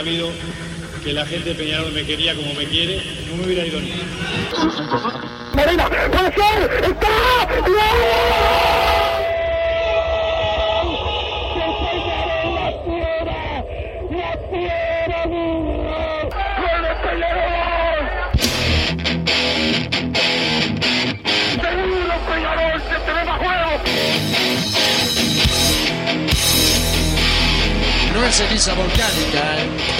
sabido que la gente de Peñarol me quería como me quiere, no me hubiera ido ni. Marina, puede ser, está, No es ceniza volcánica, ¿eh?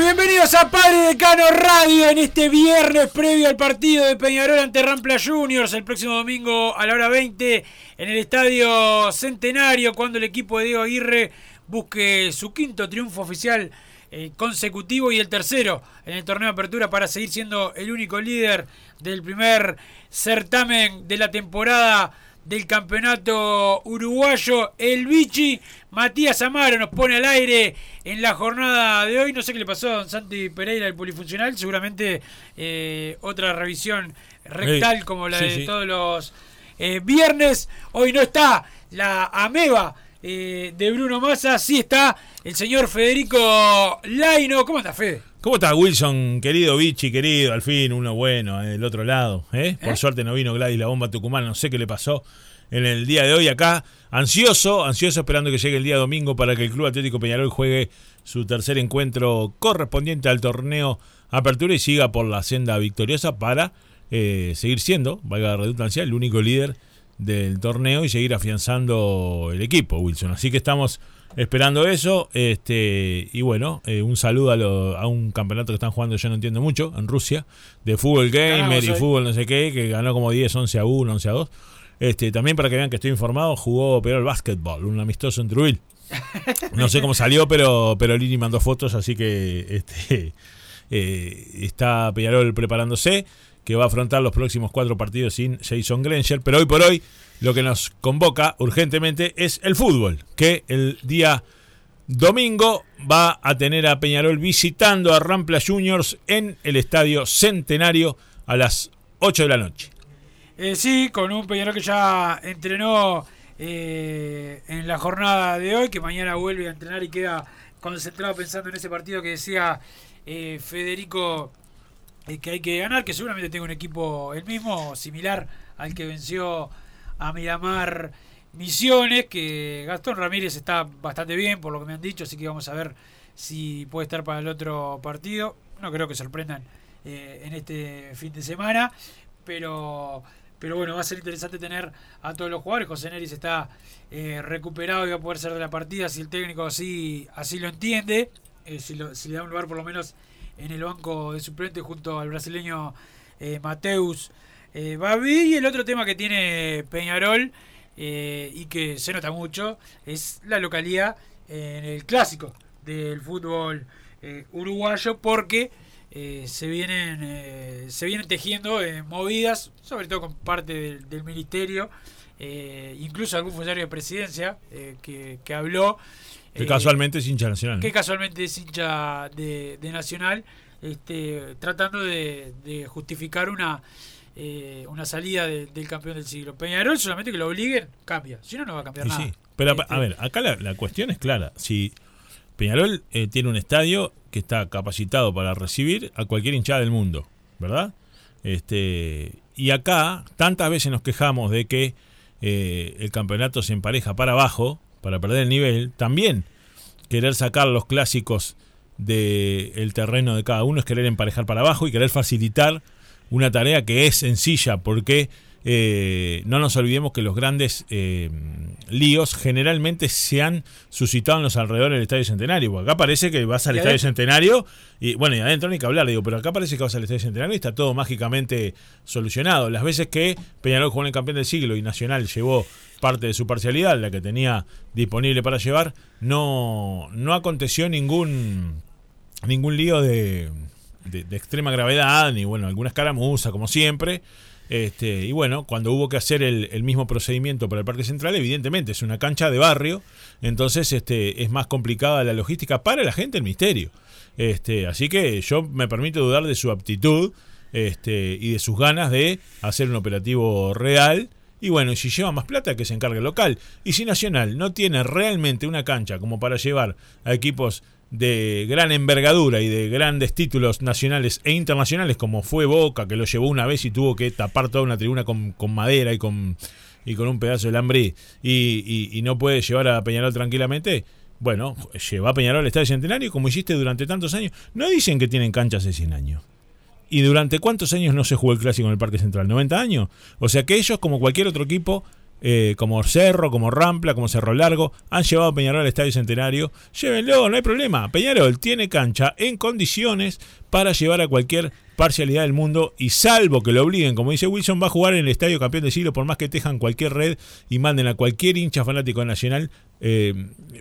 Bienvenidos a Padre Decano Radio en este viernes previo al partido de Peñarol ante Rampla Juniors el próximo domingo a la hora 20 en el Estadio Centenario cuando el equipo de Diego Aguirre busque su quinto triunfo oficial eh, consecutivo y el tercero en el torneo de apertura para seguir siendo el único líder del primer certamen de la temporada del campeonato uruguayo. El Vichy Matías Amaro nos pone al aire en la jornada de hoy. No sé qué le pasó a don Santi Pereira, el polifuncional. Seguramente eh, otra revisión rectal como la sí, de sí. todos los eh, viernes. Hoy no está la ameba eh, de Bruno Massa. Sí está el señor Federico Laino. ¿Cómo anda, Fede? ¿Cómo está Wilson, querido Vichy, querido? Al fin, uno bueno, eh, del otro lado. ¿eh? Por ¿Eh? suerte no vino Gladys la bomba Tucumán, no sé qué le pasó en el día de hoy acá. Ansioso, ansioso esperando que llegue el día domingo para que el Club Atlético Peñarol juegue su tercer encuentro correspondiente al torneo Apertura y siga por la senda victoriosa para eh, seguir siendo, valga la redundancia, el único líder del torneo y seguir afianzando el equipo, Wilson. Así que estamos esperando eso. Este, y bueno, eh, un saludo a, lo- a un campeonato que están jugando, yo no entiendo mucho, en Rusia, de fútbol gamer y fútbol no sé qué, que ganó como 10, 11 a 1, 11 a 2. Este, también para que vean que estoy informado, jugó Perol Basketball, un amistoso en Trujillo. No sé cómo salió, pero, pero Lini mandó fotos, así que este, eh, está Peñarol preparándose, que va a afrontar los próximos cuatro partidos sin Jason Granger. Pero hoy por hoy, lo que nos convoca urgentemente es el fútbol, que el día domingo va a tener a Peñarol visitando a Rampla Juniors en el Estadio Centenario a las 8 de la noche. Eh, sí, con un Peñarol que ya entrenó eh, en la jornada de hoy, que mañana vuelve a entrenar y queda concentrado pensando en ese partido que decía eh, Federico que hay que ganar, que seguramente tenga un equipo el mismo, similar al que venció a Miramar Misiones, que Gastón Ramírez está bastante bien por lo que me han dicho, así que vamos a ver si puede estar para el otro partido. No creo que sorprendan eh, en este fin de semana, pero pero bueno, va a ser interesante tener a todos los jugadores. José Neris está eh, recuperado y va a poder ser de la partida si el técnico así, así lo entiende, eh, si, lo- si le da un lugar por lo menos en el banco de suplente junto al brasileño eh, Mateus eh, Babi. Y el otro tema que tiene Peñarol eh, y que se nota mucho es la localidad en el clásico del fútbol uruguayo porque se vienen se vienen tejiendo movidas sobre todo con parte del, del ministerio incluso algún funcionario de presidencia que, que habló Que eh, casualmente es hincha nacional. que casualmente es hincha de, de Nacional, este, tratando de, de justificar una eh, una salida de- del campeón del siglo. Peñarol solamente que lo obliguen, cambia. Si no, no va a cambiar Y nada. sí. Pero Este, a ver, acá la, la cuestión es clara. Si Peñarol eh, tiene un estadio que está capacitado para recibir a cualquier hinchada del mundo, ¿verdad? Este y acá tantas veces nos quejamos de que eh, el campeonato se empareja para abajo para perder el nivel. También querer sacar los clásicos del terreno de cada uno es querer emparejar para abajo y querer facilitar una tarea que es sencilla porque eh, no nos olvidemos que los grandes eh, líos generalmente se han suscitado en los alrededores del Estadio Centenario. Porque acá parece que vas al Estadio adentro- Centenario y bueno, y adentro ni que hablar, digo, pero acá parece que vas al Estadio Centenario y está todo mágicamente solucionado. Las veces que Peñarol jugó en el campeón del siglo y Nacional llevó parte de su parcialidad, la que tenía disponible para llevar, no, no aconteció ningún ningún lío de, de, de extrema gravedad, ni bueno, alguna escaramuza, como siempre. Este, y bueno, cuando hubo que hacer el, mismo procedimiento para el Parque Central, evidentemente es una cancha de barrio, entonces este, es más complicada la logística para la gente el misterio. Este, así que yo me permito dudar de su aptitud este, y de sus ganas de hacer un operativo real. Y bueno, si lleva más plata, que se encargue local. Y si Nacional no tiene realmente una cancha como para llevar a equipos de gran envergadura y de grandes títulos nacionales e internacionales, como fue Boca, que lo llevó una vez y tuvo que tapar toda una tribuna con, con madera y con, y con un pedazo de alambre, y, no puede llevar a Peñarol tranquilamente. Bueno, lleva a Peñarol al Estadio Centenario como hiciste durante tantos años. No dicen que tienen canchas de 100 años. ¿Y durante cuántos años no se jugó el clásico en el Parque Central? ¿90 años? O sea que ellos, como cualquier otro equipo, eh, como Cerro, como Rampla, como Cerro Largo, han llevado a Peñarol al Estadio Centenario. Llévenlo, no hay problema. Peñarol tiene cancha en condiciones para llevar a cualquier parcialidad del mundo y salvo que lo obliguen, como dice Wilson, va a jugar en el Estadio Campeón del Siglo por más que tejan cualquier red y manden a cualquier hincha fanático nacional, eh,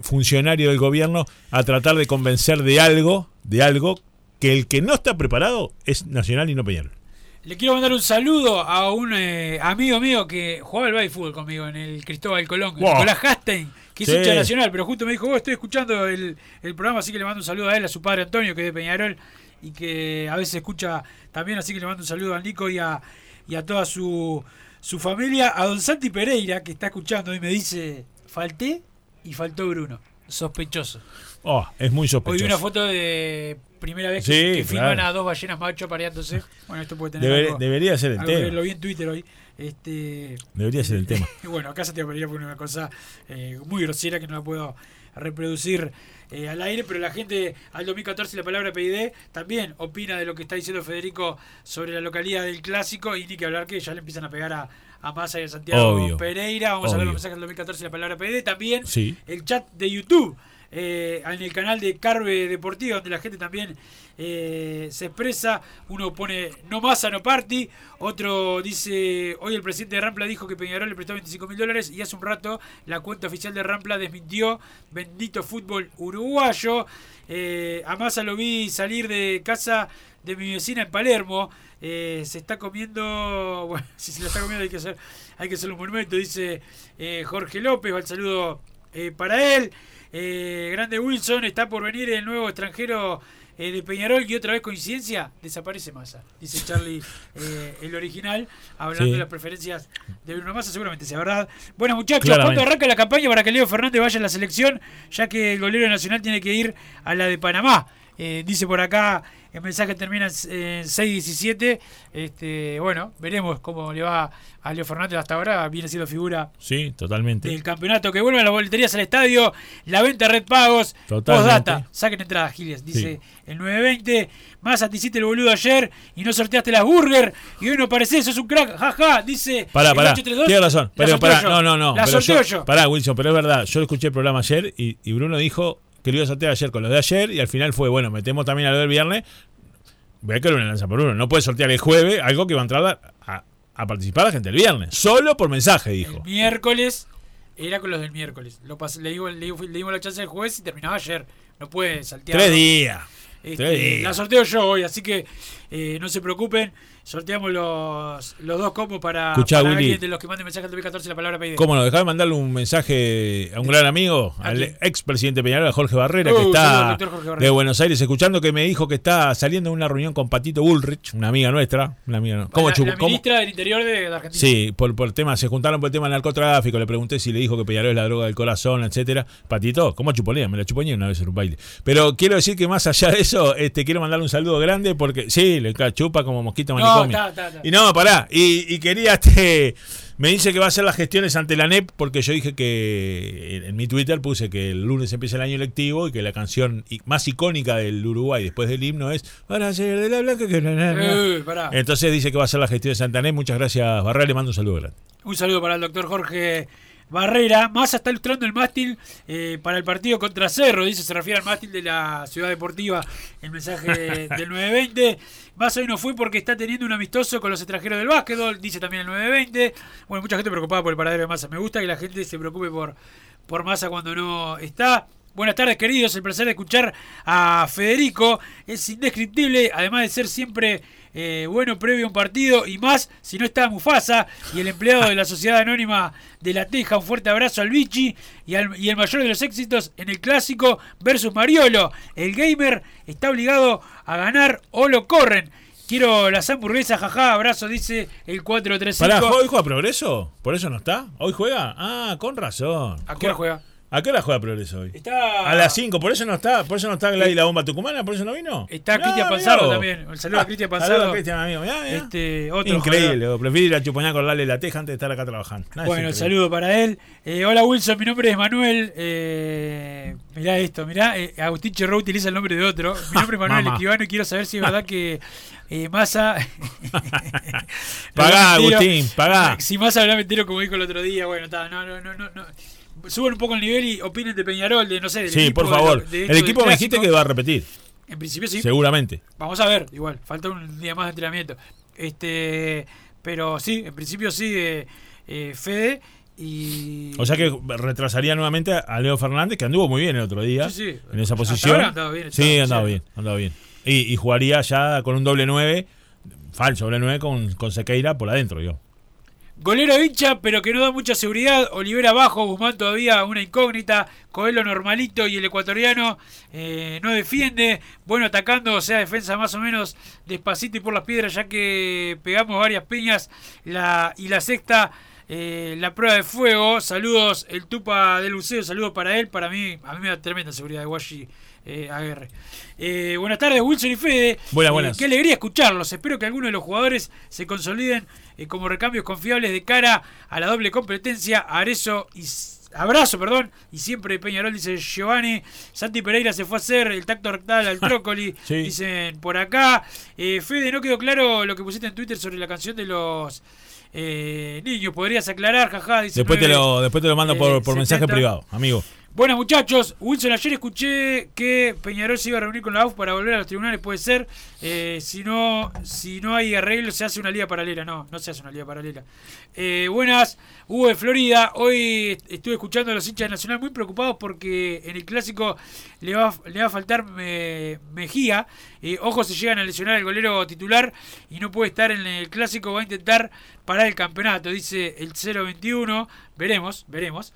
funcionario del gobierno, a tratar de convencer de algo, de algo que el que no está preparado es Nacional y no Peñarol. Le quiero mandar un saludo a un eh, amigo mío que jugaba al baile fútbol conmigo en el Cristóbal Colón, Wow. Nicolás Hastein, que es Sí. hincha nacional, pero justo me dijo, vos estoy escuchando el, el programa, así que le mando un saludo a él, a su padre Antonio, que es de Peñarol, y que a veces escucha también, así que le mando un saludo a Nico y a, y a toda su, su familia, a don Santi Pereira, que está escuchando y me dice, falté y faltó Bruno, sospechoso. Oh, es muy Hoy sospechoso. vi una foto de primera vez que, Sí, que filman claro. a dos ballenas macho apareándose. Bueno, esto puede tener algo- debería ser el algo tema. ver, Lo vi en Twitter hoy. Este, Debería ser el tema. bueno, acá Santiago Pereira pone una cosa eh, muy grosera que no la puedo reproducir eh, al aire, pero la gente al 2014 la palabra PID también opina de lo que está diciendo Federico sobre la localidad del clásico y ni que hablar que ya le empiezan a pegar a, a Massa y a Santiago Obvio. Pereira. Vamos a ver los mensajes del 2014 la palabra PID. También Sí. el chat de YouTube. Eh, en el canal de Carve Deportiva, donde la gente también eh, se expresa. Uno pone no masa, no party. Otro dice: Hoy el presidente de Rampla dijo que Peñarol le prestó 25 mil dólares. Y hace un rato la cuenta oficial de Rampla desmintió. Bendito fútbol uruguayo. Eh, a Massa lo vi salir de casa de mi vecina en Palermo. Eh, se está comiendo. Bueno, si se la está comiendo hay que hacer, hay que hacer un monumento, dice Jorge López. Va el saludo para él. Eh, Grande Wilson está por venir el nuevo extranjero eh, de Peñarol y otra vez coincidencia, desaparece Massa, dice Charlie, eh, el original, hablando Sí. de las preferencias de Bruno Massa, seguramente sea verdad. Bueno muchachos, Claramente. ¿cuándo arranca la campaña para que Leo Fernández vaya a la selección? Ya que el golero nacional tiene que ir a la de Panamá. Eh, dice por acá, el mensaje termina en 6.17. Este, bueno, veremos cómo le va a Leo Fernández hasta ahora. Viene siendo figura Sí, totalmente. del campeonato. Que vuelvan las boleterías al estadio. La venta Red Pagos. Postdata. Saquen entradas, Giles. Dice el 920. Más te hiciste el boludo ayer y no sorteaste las burger. Y hoy no pareces, sos un crack. Jaja. Dice. Pará, pará. 832. Tienes razón. Pero pará, yo. no, no, no. La pero sorteo yo- yo. Pará, Wilson, pero es verdad. Yo escuché el programa ayer y, y Bruno dijo que lo iba a sortear ayer con los de ayer y al final fue, bueno, metemos también a lo del viernes. Voy a que una lanza por uno. No puede sortear el jueves algo que va a entrar a, a participar la gente el viernes. Solo por mensaje, dijo. Miércoles. Era con los del miércoles. Lo pas- le, digo, le, digo- le dimos la chance del jueves y terminaba ayer. No puede saltear. Tres días. Este, Sí. La sorteo yo hoy, así que eh, no se preocupen. Sorteamos los, los dos combos para, Escuchá, para Willy. alguien de los que manden mensaje al 2014 la palabra PID. ¿Cómo no? Dejá de mandarle un mensaje a un gran amigo, ¿A al ex presidente Peñarol, Jorge Barrera, Uh, que al está Barrera. de Buenos Aires escuchando, que me dijo que está saliendo de una reunión con Patito Bullrich, una amiga nuestra. Una amiga, no- ¿Cómo la, la ¿Cómo? ministra del Interior de, Argentina. Sí, por, por el tema, se juntaron por el tema del narcotráfico, le pregunté si le dijo que Peñarol es la droga del corazón, etcétera. Patito, ¿cómo chuponía? Me la chuponía una vez en un baile. Pero quiero decir que más allá de eso, este quiero mandarle un saludo grande porque sí, le chupa como mosquito No, manicomio. está, está, está. Y no, pará, y, y quería este me dice que va a hacer las gestiones ante la NEP porque yo dije que en, mi Twitter puse que el lunes empieza el año lectivo y que la canción más icónica del Uruguay después del himno es Para ser de la blanca que na, na, na". Eh. Entonces dice que va a hacer la gestión de Santa NEP. Muchas gracias, Barra, le mando un saludo grande. Un saludo para el doctor Jorge Barrera. Massa está ilustrando el mástil eh, para el partido contra Cerro. Dice, se refiere al mástil de la Ciudad Deportiva, el mensaje del 920. Massa hoy no fue porque está teniendo un amistoso con los extranjeros del básquetbol, dice también el 920. Bueno, mucha gente preocupada por el paradero de Massa. Me gusta que la gente se preocupe por, por Massa cuando no está. Buenas tardes, queridos. El placer de escuchar a Federico. Es indescriptible, además de ser siempre eh, bueno previo a un partido y más si no está Mufasa y el empleado de la Sociedad Anónima de La Teja. Un fuerte abrazo al Vichy y, al- y el mayor de los éxitos en el clásico versus Mariolo. El gamer está obligado a ganar o lo corren. Quiero las hamburguesas, jaja, abrazo, dice el 435. Pará, ¿hoy juega Progreso? ¿Por eso no está? ¿Hoy juega? Ah, con razón. ¿A qué hora juega? ¿A qué hora juega Progreso hoy? Está, A las 5, por eso no está, por eso no está Gladys la bomba tucumana, por eso no vino. Está Cristian vos. también. Un saludo a Cristian Saludo Panzardo. a Cristian, amigo. Mirá, mirá. Este, otro Increíble, prefiero ir a chupoñar con darle la teja antes de estar acá trabajando. Nada, Bueno, saludo para él. Eh, hola Wilson, mi nombre es Manuel. Eh, mirá esto, mirá. eh, Agustín Cherro utiliza el nombre de otro. Mi nombre es Manuel. Escribano y quiero saber si es verdad que eh, Massa. Pagá. Agustín, pagá. Si Massa habla mentira como dijo el otro día, bueno, está, no, no, no, no. no. Suban un poco el nivel y opinen de Peñarol, de no sé. del Sí, equipo, por favor. de El equipo me dijiste que va a repetir. En principio sí. Seguramente. Vamos a ver, igual, falta un día más de entrenamiento. Este, pero sí, en principio sí, eh, eh, Fede y O sea que retrasaría nuevamente a Leo Fernández, que anduvo muy bien el otro día. Sí, sí. En esa posición. ahora andaba bien, sí, andaba bien, andaba bien. Y, y jugaría ya con un doble 9, falso doble 9 con, con Sequeira por adentro, yo. Golero hincha, pero que no da mucha seguridad. Olivera abajo, Guzmán todavía una incógnita. Coelho normalito y el ecuatoriano eh, no defiende. Bueno, atacando, o sea, defensa más o menos despacito y por las piedras, ya que pegamos varias piñas. La, y la sexta, eh, la prueba de fuego. Saludos, el Tupa del Buceo, saludos para él. Para mí, a mí me da tremenda seguridad de Washi eh, Aguirre. Eh, buenas tardes, Wilson y Fede. Buenas, Eh, buenas. qué alegría escucharlos. Espero que algunos de los jugadores se consoliden eh, como recambios confiables de cara a la doble competencia. Arezo y abrazo, perdón. Y siempre Peñarol dice Giovanni. Santi Pereira se fue a hacer el tacto rectal al trócoli. Sí. Dicen por acá. Eh, Fede, no quedó claro lo que pusiste en Twitter sobre la canción de los eh, niños. ¿Podrías aclarar? Jaja, dice Después te, 9, lo, después te lo mando por, eh, por mensaje 70. privado, amigo. Buenas muchachos, Wilson, ayer escuché que Peñarol se iba a reunir con la AUF para volver a los tribunales, puede ser. Eh, si no si no hay arreglo, se hace una liga paralela. No, no se hace una liga paralela. Eh, buenas, Hugo de Florida. Hoy est- estuve escuchando a los hinchas de Nacional muy preocupados porque en el clásico le va, le va a faltar eh, Mejía. Eh, ojo, se llegan a lesionar el golero titular y no puede estar en el clásico. Va a intentar parar el campeonato, dice el 021. Veremos, veremos.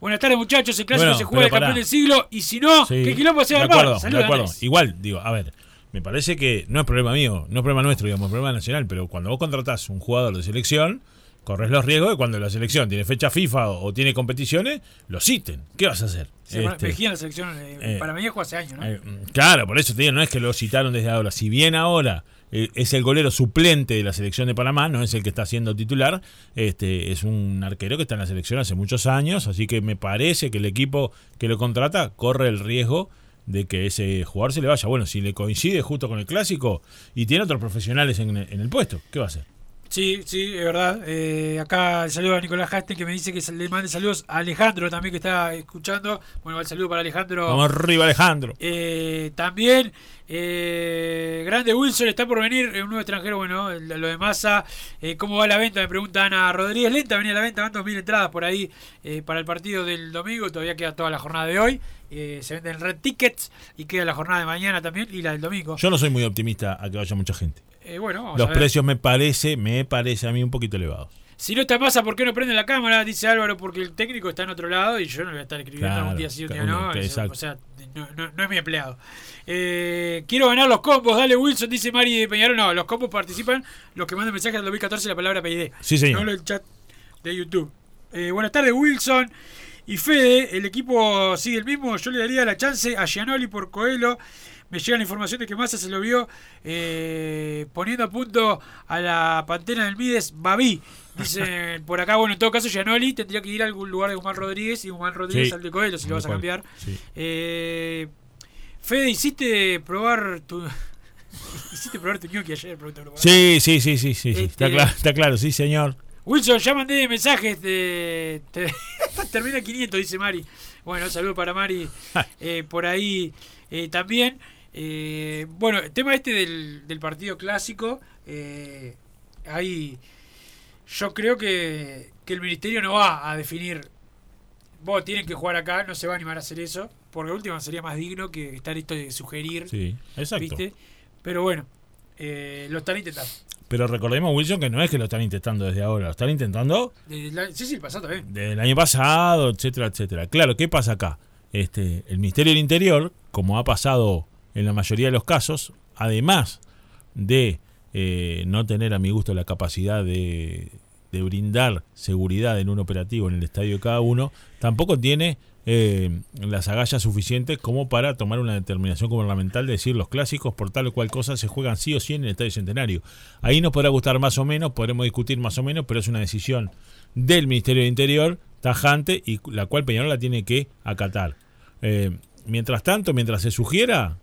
Buenas tardes, muchachos. El clásico Bueno, se juega el campeón del siglo y si no, Sí, ¿qué quilombo se va a de armar? acuerdo, de. Igual, digo, a ver, me parece que no es problema mío, no es problema nuestro, digamos, es problema nacional, pero cuando vos contratás un jugador de selección, corres los riesgos de cuando la selección tiene fecha FIFA o, o tiene competiciones, lo citen. ¿Qué vas a hacer? Sí, Este, Mejía en la selección, eh, eh, para hace años, ¿no? eh, claro, por eso te digo, no es que lo citaron desde ahora. Si bien ahora es el golero suplente de la selección de Panamá, no es el que está siendo titular, este es un arquero que está en la selección hace muchos años, así que me parece que el equipo que lo contrata corre el riesgo de que ese jugador se le vaya. Bueno, si le coincide justo con el clásico y tiene otros profesionales en, en el puesto, ¿qué va a hacer? Sí, sí, es verdad. Eh, acá el saludo a Nicolás Hasten que me dice que le mande saludos a Alejandro también que está escuchando. Bueno, el saludo para Alejandro. Vamos arriba, Alejandro. Eh, también, eh, Grande Wilson está por venir, eh, un nuevo extranjero, bueno, lo de Massa. Eh, ¿Cómo va la venta? Me pregunta Ana Rodríguez. Lenta venía la venta, van 2.000 entradas por ahí eh, para el partido del domingo. Todavía queda toda la jornada de hoy. Eh, se venden red tickets y queda la jornada de mañana también y la del domingo. Yo no soy muy optimista a que vaya mucha gente. Eh, bueno, vamos Los a ver. precios me parece, me parece a mí un poquito elevados. Si no está Massa, ¿por qué no prende la cámara? Dice Álvaro, porque el técnico está en otro lado y yo no voy a estar escribiendo Claro, un día sí, un día no. Exacto. O sea, no, no- no es mi empleado. Eh, quiero ganar los combos, dale Wilson, dice Mari de Peñarol. No, los combos participan los que mandan mensajes al 2014 la palabra PID. Sí, señor. No el chat de YouTube. Eh, buenas tardes, Wilson. Y Fede, el equipo sigue el mismo. Yo le daría la chance a Gianoli por Coelho. Me llega la información de que Massa se lo vio eh, poniendo a punto a la pantera del Mides, Babi. Dice por acá, bueno, en todo caso, Gianoli tendría que ir a algún lugar de Guzmán Rodríguez y Guzmán Rodríguez Sí. al de Coelho si lo vas a cambiar. sí. Eh, Fede, ¿hiciste probar tu. ¿Hiciste probar tu ñoqui ayer? Sí, sí, sí, sí, sí, sí. Está, Este- claro, está claro, sí, señor. Wilson, ya mandé mensajes de. te- termina 500, dice Mari. Bueno, saludo para Mari eh, por ahí eh, también. Eh, bueno, el tema este del, del partido clásico. Eh, ahí. Yo creo que, que el ministerio no va a definir. Vos tienen que jugar acá, no se va a animar a hacer eso. Porque última sería más digno que estar esto de sugerir. Sí, exacto. ¿viste? Pero bueno, eh, lo están intentando. Pero recordemos, Wilson, que no es que lo están intentando desde ahora, lo están intentando Desde la- sí, sí, el pasado también. desde el año pasado, etcétera, etcétera. Claro, ¿qué pasa acá? Este, el Ministerio del Interior, como ha pasado en la mayoría de los casos, además de eh, no tener a mi gusto la capacidad de, de brindar seguridad en un operativo en el estadio de cada uno, tampoco tiene eh, las agallas suficientes como para tomar una determinación gubernamental de decir los clásicos por tal o cual cosa se juegan sí o sí en el Estadio Centenario. Ahí nos podrá gustar más o menos, podremos discutir más o menos, pero es una decisión del Ministerio del Interior tajante y la cual Peñarol la tiene que acatar. Eh, mientras tanto, mientras se sugiera,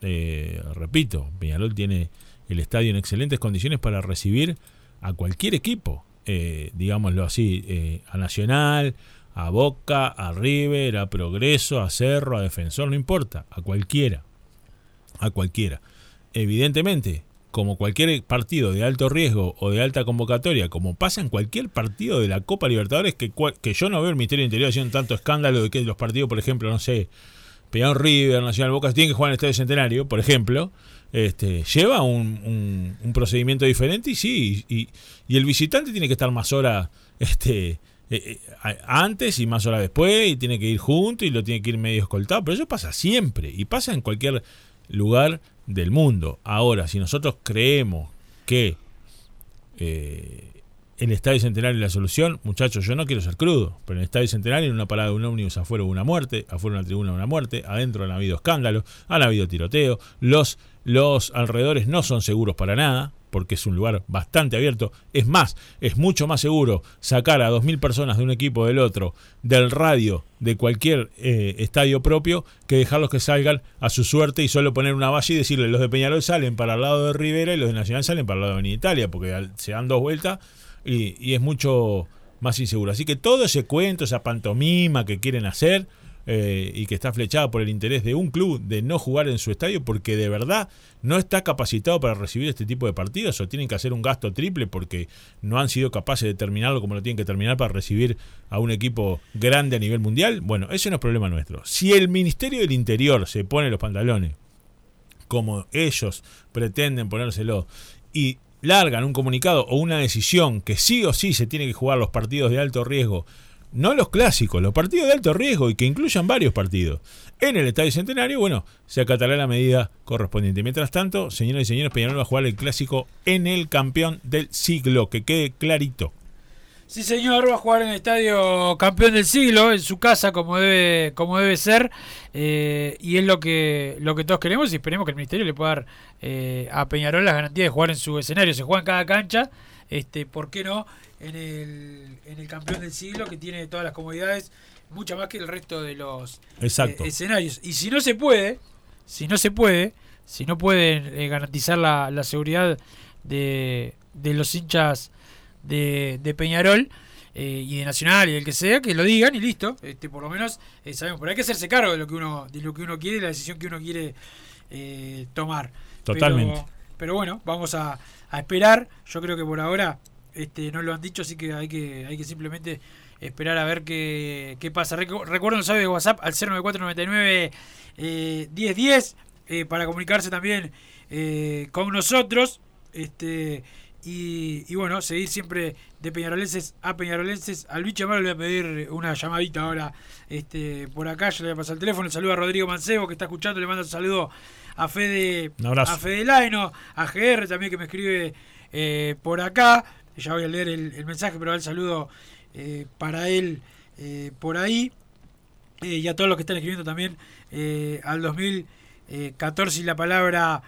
eh, repito, Peñarol tiene el estadio en excelentes condiciones para recibir a cualquier equipo, eh, digámoslo así, eh, a Nacional, a Boca, a River, a Progreso, a Cerro, a Defensor, no importa, a cualquiera, a cualquiera. Evidentemente, como cualquier partido de alto riesgo o de alta convocatoria, como pasa en cualquier partido de la Copa Libertadores, que, que yo no veo el Ministerio del Interior haciendo tanto escándalo de que los partidos, por ejemplo, no sé, Peñarol River, Nacional Boca, tienen que jugar en el Estadio Centenario, por ejemplo, este, lleva un, procedimiento diferente y sí, y, el visitante tiene que estar más horas este, eh, eh, antes y más horas después, y tiene que ir junto y lo tiene que ir medio escoltado, pero eso pasa siempre y pasa en cualquier lugar del mundo. Ahora, si nosotros creemos que eh, el Estadio Centenario la solución, muchachos, yo no quiero ser crudo, pero en el Estadio Centenario, en una parada de un ómnibus afuera hubo una muerte, afuera de una tribuna una muerte, adentro han habido escándalos, han habido tiroteo, los, los alrededores no son seguros para nada, porque es un lugar bastante abierto. Es más, es mucho más seguro sacar a 2.000 personas de un equipo o del otro del radio de cualquier eh, estadio propio que dejarlos que salgan a su suerte y solo poner una valla y decirle los de Peñarol salen para el lado de Rivera y los de Nacional salen para el lado de Italia, porque se dan dos vueltas y, y es mucho más inseguro. Así que todo ese cuento, esa pantomima que quieren hacer eh, y que está flechada por el interés de un club de no jugar en su estadio porque de verdad no está capacitado para recibir este tipo de partidos o tienen que hacer un gasto triple porque no han sido capaces de terminarlo como lo tienen que terminar para recibir a un equipo grande a nivel mundial. Bueno, eso no es problema nuestro. Si el Ministerio del Interior se pone los pantalones como ellos pretenden ponérselo y largan un comunicado o una decisión que sí o sí se tiene que jugar los partidos de alto riesgo, no los clásicos, los partidos de alto riesgo y que incluyan varios partidos en el Estadio Centenario, bueno, se acatará la medida correspondiente. Mientras tanto, señoras y señores, Peñarol va a jugar el clásico en el campeón del siglo, que quede clarito. Sí, señor, va a jugar en el estadio campeón del siglo, en su casa, como debe, como debe ser. eh, y es lo que, lo que todos queremos y esperemos que el Ministerio le pueda dar eh, a Peñarol las garantías de jugar en su escenario. Se juega en cada cancha, este, ¿por qué no? En el, en el campeón del siglo, que tiene todas las comodidades, mucha más que el resto de los eh, escenarios. Y si no se puede, si no se puede, si no pueden garantizar la, la seguridad de, de los hinchas de, de Peñarol eh, y de Nacional y del que sea, que lo digan y listo. Este, por lo menos eh, sabemos, pero hay que hacerse cargo de lo que uno, de lo que uno quiere y la decisión que uno quiere eh, tomar. Totalmente. Pero, pero bueno, vamos a, a esperar. Yo creo que por ahora este, no lo han dicho, así que hay que, hay que simplemente esperar a ver qué, qué pasa. Recu- Recuerden el sabe de WhatsApp al 09499 eh, 1010 eh, para comunicarse también con nosotros. Este y, y bueno, seguir siempre de Peñarolenses a Peñarolenses. Al bicho Amaro le voy a pedir una llamadita ahora este por acá. Yo le voy a pasar el teléfono. Saludo a Rodrigo Mancebo que está escuchando. Le mando un saludo a Fede, a Fede Laino, a GR también que me escribe eh, por acá. Ya voy a leer el, el mensaje, pero el saludo eh, para él eh, por ahí. Eh, y a todos los que están escribiendo también eh, al 2014 y la palabra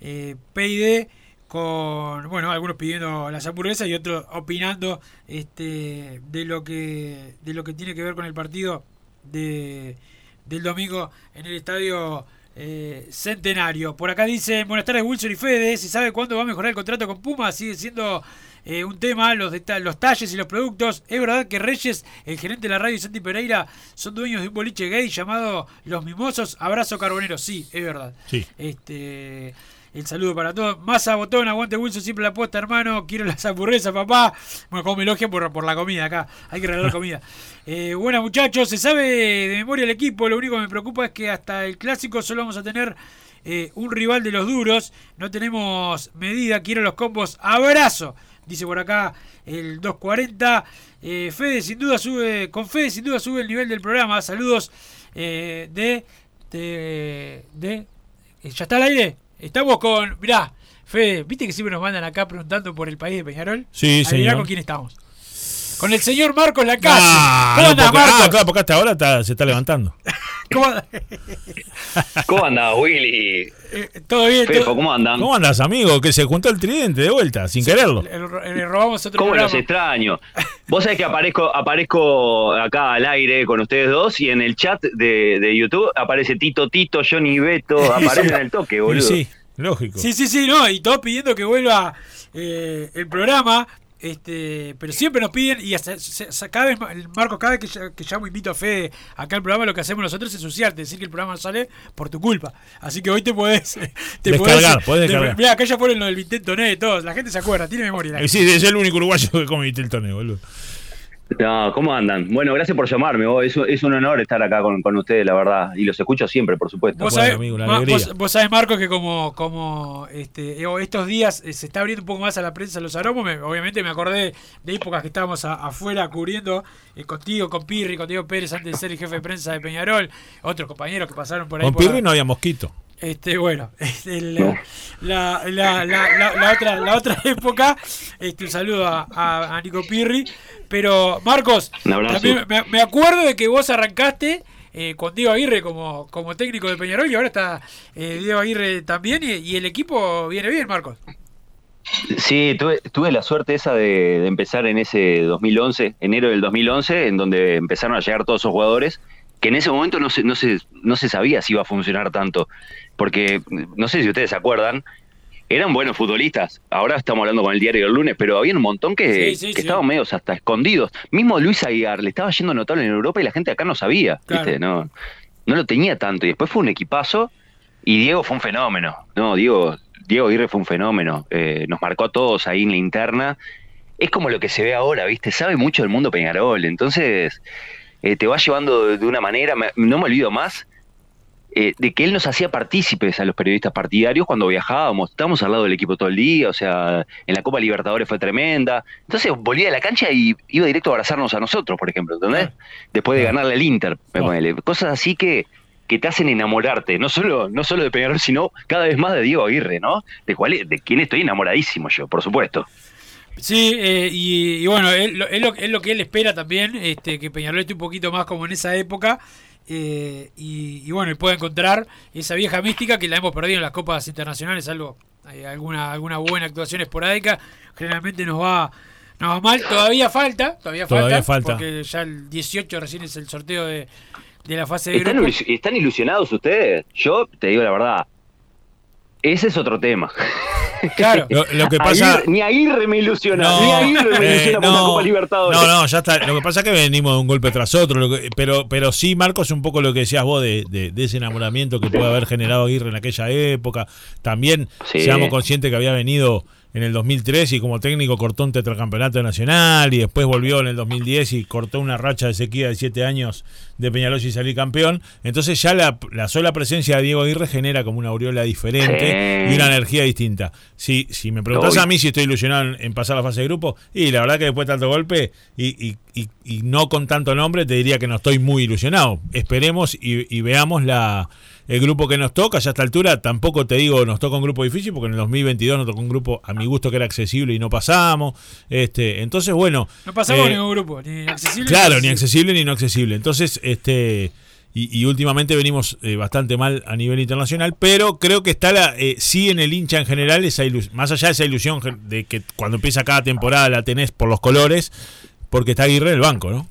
PID con bueno algunos pidiendo las hamburguesas y otros opinando este de lo que de lo que tiene que ver con el partido de del domingo en el estadio eh, Centenario. Por acá dicen, buenas tardes Wilson y Fede, ¿se sabe cuándo va a mejorar el contrato con Puma? Sigue siendo eh, un tema, los, los talles y los productos. Es verdad que Reyes, el gerente de la radio Santi Pereira son dueños de un boliche gay llamado Los Mimosos. Abrazo Carbonero, sí, es verdad. Sí. Este, el saludo para todos. Masa Botón, aguante Wilson, siempre la apuesta, hermano. Quiero las hamburguesas, papá. Bueno, como me elogian por, por la comida acá. Hay que regalar comida. Eh, buenas, muchachos. Se sabe de memoria el equipo. Lo único que me preocupa es que hasta el clásico solo vamos a tener eh, un rival de los duros. No tenemos medida. Quiero los combos. Abrazo. Dice por acá el 240. Eh, Fede sin duda sube. Con Fede sin duda sube el nivel del programa. Saludos eh, de. de. de eh, ¿Ya está al aire? Estamos con. Mirá, Fede, ¿viste que siempre nos mandan acá preguntando por el país de Peñarol? Sí, Adiviná señor. con quién estamos. Con el señor Marcos Lacase. Ah, ¿Cómo no, andás, porque, ah, Marcos? claro, porque hasta ahora está- se está levantando. ¿Cómo andás? ¿Cómo andás, Willy? Eh, ¿Todo bien? Pepo, todo- ¿cómo andan? ¿Cómo andas, amigo? Que se juntó el tridente de vuelta, sin quererlo. Le, robamos otro ¿Cómo los programa. extraño? Vos sabés que aparezco, aparezco acá al aire con ustedes dos y en el chat de, de YouTube aparece Tito Tito, Johnny Beto, aparecen en el toque, boludo. sí, lógico. Sí, sí, sí, no, y todos pidiendo que vuelva eh, el programa. Este, pero siempre nos piden, y hasta cada vez, Marcos, cada vez que, ya- que llamo invito a Fede acá al programa, lo que hacemos nosotros es ensuciarte, decir que el programa sale por tu culpa. Así que hoy te podés. Te Descargar, podés descargar. Mirá, acá ya fueron lo del Intento Net, todos. La gente se acuerda, tiene memoria. la sí, es el único uruguayo que come el torneo, boludo. No, ¿cómo andan? Bueno, gracias por llamarme. vos. Es, es un honor estar acá con, con ustedes, la verdad. Y los escucho siempre, por supuesto. Vos Bueno, sabés, amigo, una Ma- alegría. vos, vos sabés, Marcos, que como, como este, eh, estos días eh, se está abriendo un poco más a la prensa los aromos, me- obviamente me acordé de épocas que estábamos a- afuera cubriendo eh, contigo, con Pirri, con Diego Pérez, antes de ser el jefe de prensa de Peñarol, otros compañeros que pasaron por ahí. Con por la- Pirri no había mosquito. Este, bueno, este, la, la, la, la- la- la otra, la otra época, este, un saludo a, a- a Nico Pirri. Pero, Marcos, también me, me acuerdo de que vos arrancaste eh, con Diego Aguirre como, como técnico de Peñarol y ahora está eh, Diego Aguirre también y, y el equipo viene bien, Marcos. Sí, tuve, tuve la suerte esa de, de empezar en ese 2011, enero del 2011, en donde empezaron a llegar todos esos jugadores, que en ese momento no se, no se, no se sabía si iba a funcionar tanto, porque no sé si ustedes se acuerdan, eran buenos futbolistas, ahora estamos hablando con el diario del lunes, pero había un montón que, Sí, sí, que sí. estaban medios hasta escondidos. Mismo Luis Aguiar le estaba yendo notable en Europa y la gente acá no sabía, Claro. ¿viste? No, no lo tenía tanto, y después fue un equipazo, y Diego fue un fenómeno. No, Diego, Diego Aguirre fue un fenómeno. Eh, nos marcó a todos ahí en la interna. Es como lo que se ve ahora, ¿viste? Sabe mucho del mundo Peñarol. Entonces, eh, te va llevando de, de una manera. me- no me olvido más eh, de que él nos hacía partícipes a los periodistas partidarios cuando viajábamos. Estábamos al lado del equipo todo el día. O sea, en la Copa Libertadores fue tremenda. Entonces, volvía de la cancha y iba directo a abrazarnos a nosotros, por ejemplo. ¿Entendés? Después de ganarle al Inter. Ah. Cosas así que que te hacen enamorarte, no solo, no solo de Peñarol, sino cada vez más de Diego Aguirre, ¿no? De, cuál, de quien estoy enamoradísimo yo, por supuesto. Sí, eh, y, y bueno, es lo, es lo- es lo que él espera también, este, que Peñarol esté un poquito más como en esa época. eh, y, y bueno, y pueda encontrar esa vieja mística que la hemos perdido en las copas internacionales, algo, eh, alguna, alguna buena actuación esporádica, generalmente nos va, nos va mal, todavía falta, todavía, Todavía falta, falta. porque ya el 18 recién es el sorteo de, de la fase de ¿Están, grupos. ilus- están ilusionados ustedes? Yo te digo la verdad, ese es otro tema. Claro. Lo, lo que pasa. Aguirre- ni Aguirre me ilusiona, No, ni Aguirre me eh, ilusiona la Copa Libertadores. No, no, ya está. Lo que pasa es que venimos de un golpe tras otro. lo que- pero, pero sí, Marcos, un poco lo que decías vos de, de- de ese enamoramiento que puede haber generado Aguirre en aquella época. También Sí. seamos conscientes que había venido en el 2003 y como técnico cortó un tetracampeonato nacional y después volvió en el 2010 y cortó una racha de sequía de siete años de Peñarol y salir campeón. Entonces ya la, la sola presencia de Diego Aguirre genera como una aureola diferente Sí. y una energía distinta. Si, si me preguntás Obvio. a mí si estoy ilusionado en, en pasar la fase de grupo, y la verdad que después de tanto golpe y, y- y- y no con tanto nombre, te diría que no estoy muy ilusionado. Esperemos y, y veamos la el grupo que nos toca. Ya a esta altura tampoco te digo nos toca un grupo difícil, porque en el 2022 nos tocó un grupo a mi gusto que era accesible y no pasamos. este Entonces, bueno. No pasamos eh, ningún grupo, ni accesible. Claro, ni accesible. accesible ni no accesible. Entonces, este y, y últimamente venimos eh, bastante mal a nivel internacional, pero creo que está la eh, sí en el hincha en general esa ilusión, más allá de esa ilusión de que cuando empieza cada temporada la tenés por los colores, porque está Aguirre en el banco, ¿no?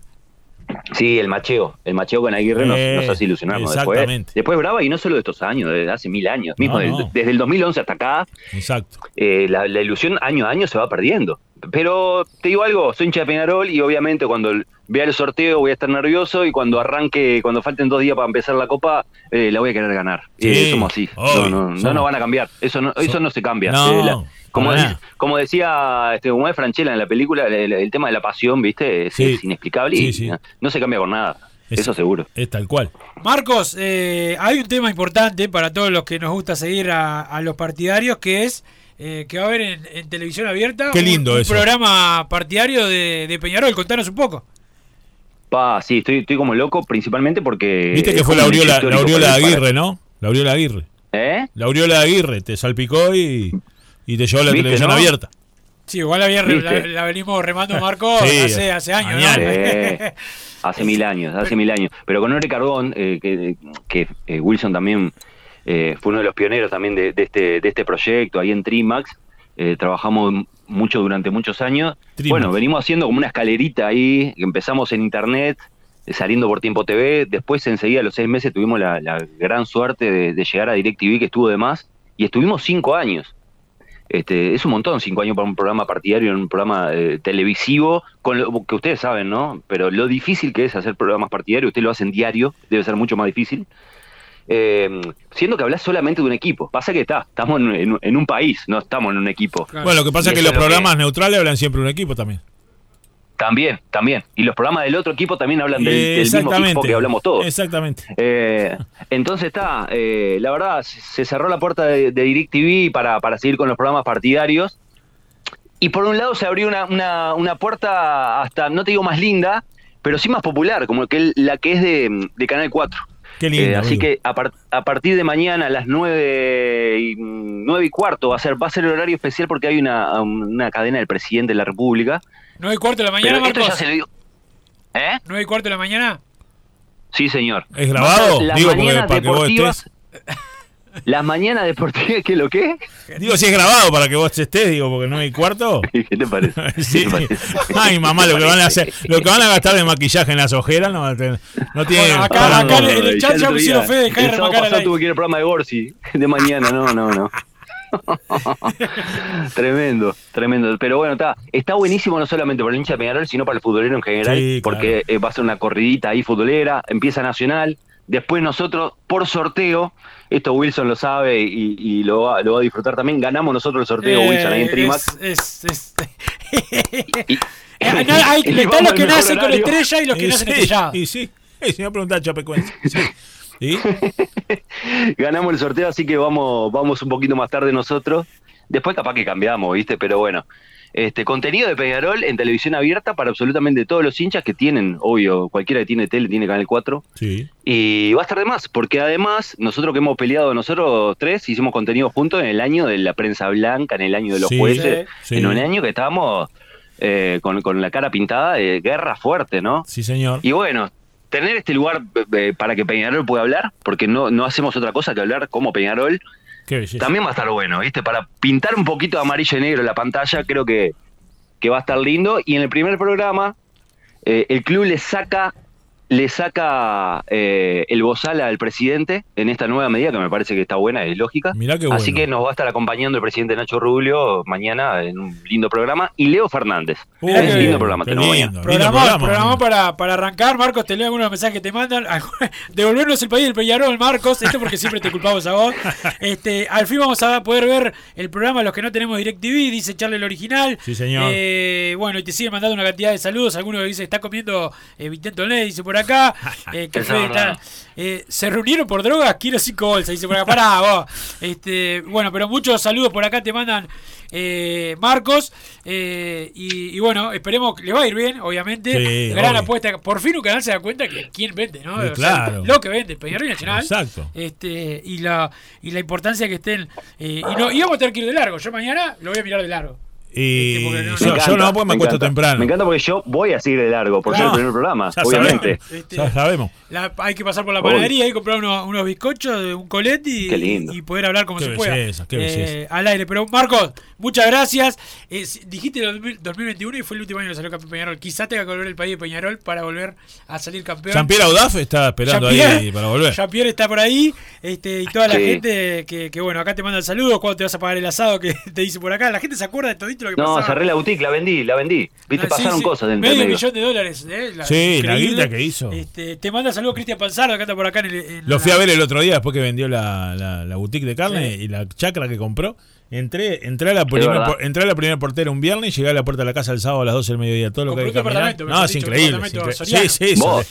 Sí, el macheo, el macheo con Aguirre nos, Eh, nos hace ilusionarnos después. exactamente. Después Brava, y no solo de estos años, desde hace mil años, mismo No, no. desde el 2011 hasta acá, Exacto. eh, la, la ilusión año a año se va perdiendo. Pero te digo algo, soy hincha de Peñarol y obviamente cuando vea el sorteo voy a estar nervioso y cuando arranque, cuando falten dos días para empezar la copa, eh, la voy a querer ganar. Sí, Eh, somos así, obvio, no, no, no nos van a cambiar, eso no, eso So- no se cambia. No, la- como, de- como decía este, como es Franchella en la película, el, el tema de la pasión, ¿viste? Es, Sí. es inexplicable y Sí, sí. no se cambia con nada, Es- eso seguro. Es tal cual. Marcos, eh, hay un tema importante para todos los que nos gusta seguir a, a los partidarios, que es eh, que va a haber en, en televisión abierta Qué un- lindo un, eso. programa partidario de, de Peñarol. Contanos un poco. Pa, sí, estoy, estoy como loco, principalmente porque. Viste que fue la un aureola, la Aguirre, ¿no? La Aguirre. ¿Eh? La Aguirre te salpicó y, y te llevó la ¿Viste, televisión no? abierta. Sí, igual la, había re- la, la venimos remando Marco Sí, hace, hace años, ¿no? Sí, hace mil años, hace mil años. Pero con Ore Carbón, eh, que, que, eh, Wilson también eh, fue uno de los pioneros también de, de este, de este proyecto ahí en Trimax. eh, trabajamos mucho durante muchos años. Trimax. Bueno, venimos haciendo como una escalerita ahí, que empezamos en internet, saliendo por Tiempo TV. Después, enseguida, a los seis meses, tuvimos la, la gran suerte de, de llegar a DirecTV, que estuvo de más, y estuvimos cinco años. Este, es un montón, cinco años para un programa partidario, un programa eh, televisivo, con lo que ustedes saben, ¿no? Pero lo difícil que es hacer programas partidarios, ustedes lo hacen diario, debe ser mucho más difícil. Eh, siendo que hablas solamente de un equipo. Pasa que está, estamos en, en- en un país, no estamos en un equipo. Claro. Bueno, lo que pasa Y es que los que- programas neutrales hablan siempre de un equipo también. También, también. Y los programas del otro equipo también hablan del, del mismo equipo que hablamos todos. Exactamente. Eh, entonces está, eh, la verdad, se cerró la puerta de, de DirecTV para, para seguir con los programas partidarios. Y por un lado se abrió una, una, una puerta hasta, no te digo más linda, pero sí más popular, como que la que es de, de Canal 4. Qué lindo. Eh, así que a, par- a partir de mañana a las 9 y, 9 y cuarto va a ser va a ser el horario especial porque hay una, una cadena del presidente de la República. 9 y cuarto de la mañana, Pero esto ya Marcos. se lo digo. ¿Eh? 9 y cuarto de la mañana. Sí, señor. ¿Es grabado? Las Digo, porque para que vos deportivas- Las mañanas deportivas, ¿qué lo qué? Digo, si es grabado para que vos estés, digo, porque no hay cuarto. ¿Qué te parece? Sí. ¿Qué te parece? Ay, mamá, lo que van a hacer, lo que van a gastar de maquillaje en las ojeras no, no tiene. Bueno, acá- acá en el- chat ya pusieron fe de Jaime Macara pasado Live. tuve que ir al programa de Gorsi de mañana, no, no, no. tremendo, tremendo. Pero bueno, está está buenísimo no solamente para el hincha de Peñarol, sino para el futbolero en general, Sí, porque eh, va a ser una corridita ahí futbolera, empieza Nacional, después nosotros, por sorteo, esto Wilson lo sabe y, y lo, va, lo va a disfrutar también, ganamos nosotros el sorteo Eh, Wilson ahí en Trimax. es, es, Y- Eh, hay- y están los que nacen con estrella y los que Y nacen sí, estrellados. y sí. Si preguntás, Chapecuense. Sí. ¿Y? ganamos el sorteo, así que vamos, vamos un poquito más tarde nosotros. Después capaz que cambiamos, ¿viste? Pero bueno. Este contenido de Peñarol en televisión abierta para absolutamente todos los hinchas que tienen, obvio, cualquiera que tiene tele tiene Canal 4. Sí. Y va a estar de más, porque además, nosotros que hemos peleado, nosotros tres, hicimos contenido juntos en el año de la prensa blanca, en el año de los Sí, jueces, sí. en un año que estábamos eh, con, con la cara pintada de guerra fuerte, ¿no? Sí, señor. Y bueno, tener este lugar eh, para que Peñarol pueda hablar, porque no, no hacemos otra cosa que hablar como Peñarol, también va a estar bueno, ¿viste? Para pintar un poquito de amarillo y negro la pantalla, creo que, que va a estar lindo. Y en el primer programa, eh, el club le saca le saca eh, el bozal al presidente en esta nueva medida que me parece que está buena, es lógica. Mirá qué Así bueno. que nos va a estar acompañando el presidente Nacho Rubio mañana en un lindo programa y Leo Fernández. Uh, es un lindo programa tenemos lindo. Programó, programa, para, para arrancar, Marcos, te leo algunos mensajes que te mandan. Devolvernos el país del Peñarol, Marcos. Esto porque siempre te culpamos a vos. Este, al fin vamos a poder ver el programa Los que no tenemos DirecTV, dice Charlie el original. Sí, señor. Eh, bueno, y te siguen mandando una cantidad de saludos. Algunos que dice está comiendo eh, Vitento Ley, dice por acá. Eh, que Fede está- eh, se reunieron por drogas, quiero cinco bolsas, dice por acá. Pará, vos. Este, bueno, pero muchos saludos por acá te mandan eh, Marcos. eh, y, y bueno, esperemos que le va a ir bien, obviamente. Sí, Gran obvio. apuesta. Por fin un canal se da cuenta que quién vende, ¿no? Sea, claro. lo que vende, Peñarol Nacional. Exacto. Este, y la y la importancia que estén. eh, y no, y vamos a tener que ir de largo. Yo mañana lo voy a mirar de largo. Y no- yo, no, porque me, acuesto encanta. temprano. Me encanta porque yo voy a seguir de largo por ser el primer programa, Ya obviamente. sabemos. Este, Ya sabemos. La- hay que pasar por la panadería y comprar unos, unos bizcochos un colete y, poder hablar como Qué se pueda. belleza, qué Eh, belleza. al aire. Pero Marcos, muchas gracias. Eh, dijiste el 2000 2021 y fue el último año que salió campeón Peñarol. Quizás tenga que volver el país de Peñarol para volver a salir campeón. Jean-Pierre Audaf está esperando ahí para volver. Jean-Pierre está por ahí este, y toda la gente que, que, bueno, acá te manda saludos. ¿Cuándo te vas a pagar el asado? Que te dice por acá. La gente se acuerda de todito lo que No, pasaba. cerré la boutique, la vendí, la vendí. Viste, Ah, sí, pasaron sí. cosas dentro Medio medio. millón de dólares. ¿eh? La- Sí, la guita que hizo. Este, te manda saludos Cristian Panzaro, acá está por acá en el. en Lo la- fui a ver el otro día después que vendió la, la, la boutique de carne Sí. y la chacra que compró. Entré, entré, a la primer, verdad. por- entré a la primera portera un viernes y llegué a la puerta de la casa el sábado a las 12 del mediodía. Todo lo que hay que caminar. me No, es increíble. es increíble. Sí, sí, Vos.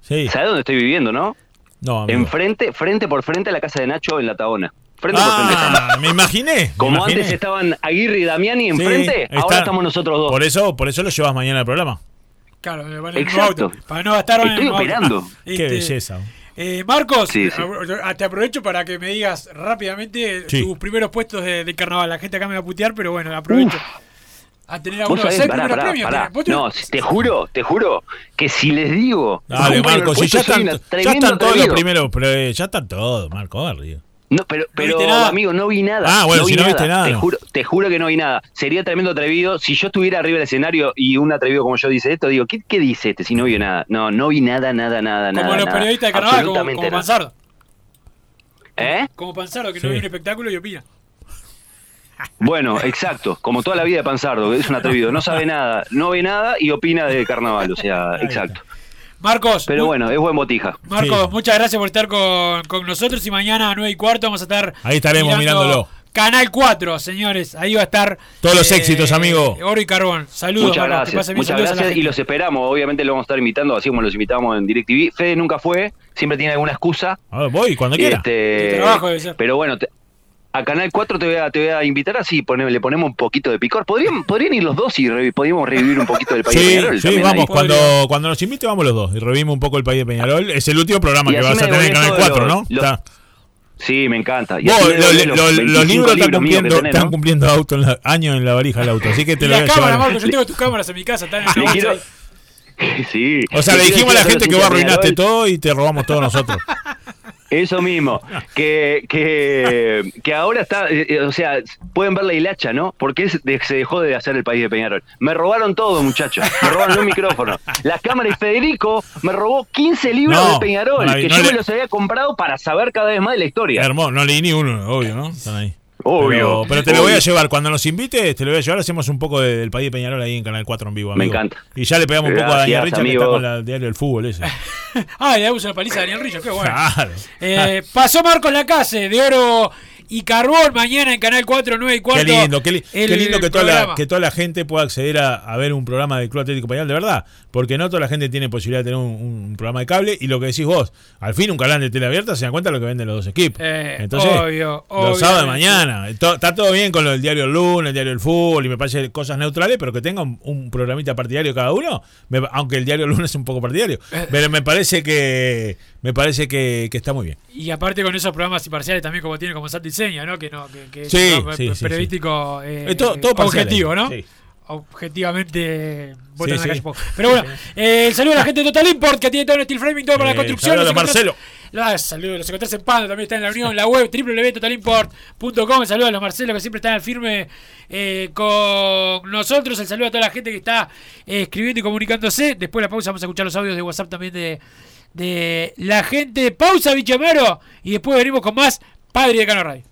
sí. ¿Sabés dónde estoy viviendo, no? No, amigo. Enfrente, frente por frente a la casa de Nacho en la Tabona. Frente por frente. Ah, me imaginé. me Como imaginé. antes estaban Aguirre y Damiani Sí, enfrente, está- ahora estamos nosotros dos. Por eso, por eso lo llevas mañana al programa. Claro, mismo Exacto. Para no gastar Estoy operando. Qué Este, belleza. Eh, Marcos, Sí, sí. a- te aprovecho para que me digas rápidamente Sí. tus primeros puestos de, de carnaval. La gente acá me va a putear, pero bueno, aprovecho. A tener Vos algunos sabés, seis pará, primeros pará, premios. pará. Vos No, te juro, te juro que si les digo. Dale, cumplen Marco, el si puesto, ya están, ya todos los primeros, pero eh, ya están todos, Marco Barrio. No, pero, pero amigo, no vi nada. Ah, bueno, si no viste nada, Te no. juro, te juro que no vi nada. Sería tremendo atrevido. Si yo estuviera arriba del escenario y un atrevido como yo dice esto, digo, ¿qué, qué dice este si no vio nada? No, no vi nada, nada, nada, como nada. los nada. periodistas de carnaval, como, como nada. Panzardo. ¿Eh? Como Panzardo, que Sí. no ve un espectáculo y opina. Bueno, exacto. Como toda la vida de Panzardo, es un atrevido. No sabe nada, no ve nada y opina de carnaval. O sea, exacto. Marcos, Pero bueno, es buen botija. Marcos, Sí. muchas gracias por estar con, con nosotros y mañana a 9 y cuarto vamos a estar Ahí estaremos mirando mirándolo. Canal 4, señores. Ahí va a estar. eh, Todos los éxitos, amigo. Oro y carbón. Saludos, Muchas Marcos, gracias, bien. muchas Saludos gracias y los esperamos. Obviamente lo vamos a estar invitando, así como los invitamos en DirecTV. Fede nunca fue, siempre tiene alguna excusa. A ver, voy cuando quiera. Este, trabajo debe ser. pero bueno, te- a Canal 4 te voy a, te voy a invitar así, pone- le ponemos un poquito de picor. ¿Podrían, podrían ir los dos y re- podríamos revivir un poquito del país de Sí, Peñarol sí, vamos, ahí? cuando, cuando nos invite vamos los dos y revimos un poco el país de Peñarol. Es el último programa Y que vas a tener en Canal todos 4, los- ¿no? los- Está. Sí, me encanta. Y Vos, lo- lo- los los 25 libros están cumpliendo, tenés, están ¿no? cumpliendo auto en la- años en la valija del auto, así que te Y lo voy la a cámara, llevar. Marcos, yo tengo tus cámaras en mi casa. Están en quiero-. Sí. O sea, le dijimos a la gente que vos de arruinaste todo y te robamos todos nosotros. Eso mismo, que, que, que ahora está, eh, eh, o sea, pueden ver la hilacha, ¿no? Porque es de- se dejó de hacer el país de Peñarol. Me robaron todo, muchachos. Me robaron un micrófono. La cámara y Federico me robó 15 libros No, de Peñarol, no que no yo le- me los había comprado para saber cada vez más de la historia. Hermoso, no leí ni uno, obvio, ¿no? Están ahí. Obvio. Pero, pero te lo voy a llevar. Cuando nos invites, te lo voy a llevar. Hacemos un poco de- del país de Peñarol ahí en Canal 4 en vivo. Me encanta. Y ya le pegamos un poco a Daniel Richard, que amigo. está con la- el diario del fútbol ese. Ah, le damos una paliza a Daniel Rillo, qué bueno. Claro. Eh, pasó Marcos Lacase de Oro y Carbón mañana en Canal 4, 9 y cuarto. Qué lindo, qué, li- el qué lindo que toda, la, que toda la gente pueda acceder a, a ver un programa del Club Atlético Peñarol, de verdad. Porque no toda la gente tiene posibilidad de tener un, un programa de cable. Y lo que decís vos, al fin un canal de tele abierta se dan cuenta de lo que venden los dos equipos. Eh, Entonces, obvio, los sábados de mañana. To- está todo bien con lo del diario El Lunes, el diario del Fútbol, y me parece cosas neutrales, pero que tenga un, un programita partidario cada uno. me- aunque el diario El Lunes es un poco partidario. Eh. Pero me parece que me parece que, que está muy bien. Y aparte con esos programas imparciales también como tiene como Santi Seña, ¿no? Que no, que, que Sí, es periodístico eh, todo- eh, todo parcial objetivo. ¿no? Sí. Objetivamente votan en la calle poco. Pero bueno, eh, saludo a la gente de Total Import que tiene todo el steel framing, todo para la Eh, construcción. saludo los a Marcelo. Los saludos, los encontrás en Pando, también está en la unión, en la web www.totalimport.com. Saludos a los Marcelos que siempre están al firme eh, con nosotros. El saludo a toda la gente que está eh, escribiendo y comunicándose. Después de la pausa vamos a escuchar los audios de WhatsApp también de, de la gente. Pausa, Bichamero. Y después venimos con más Padre de Cano.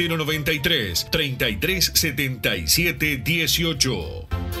093 33 77 18.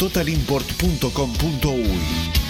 www.totalimport.com.uy.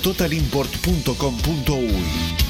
www.totalimport.com.uy.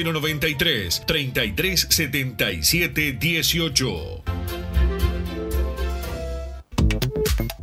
093 33 77 18.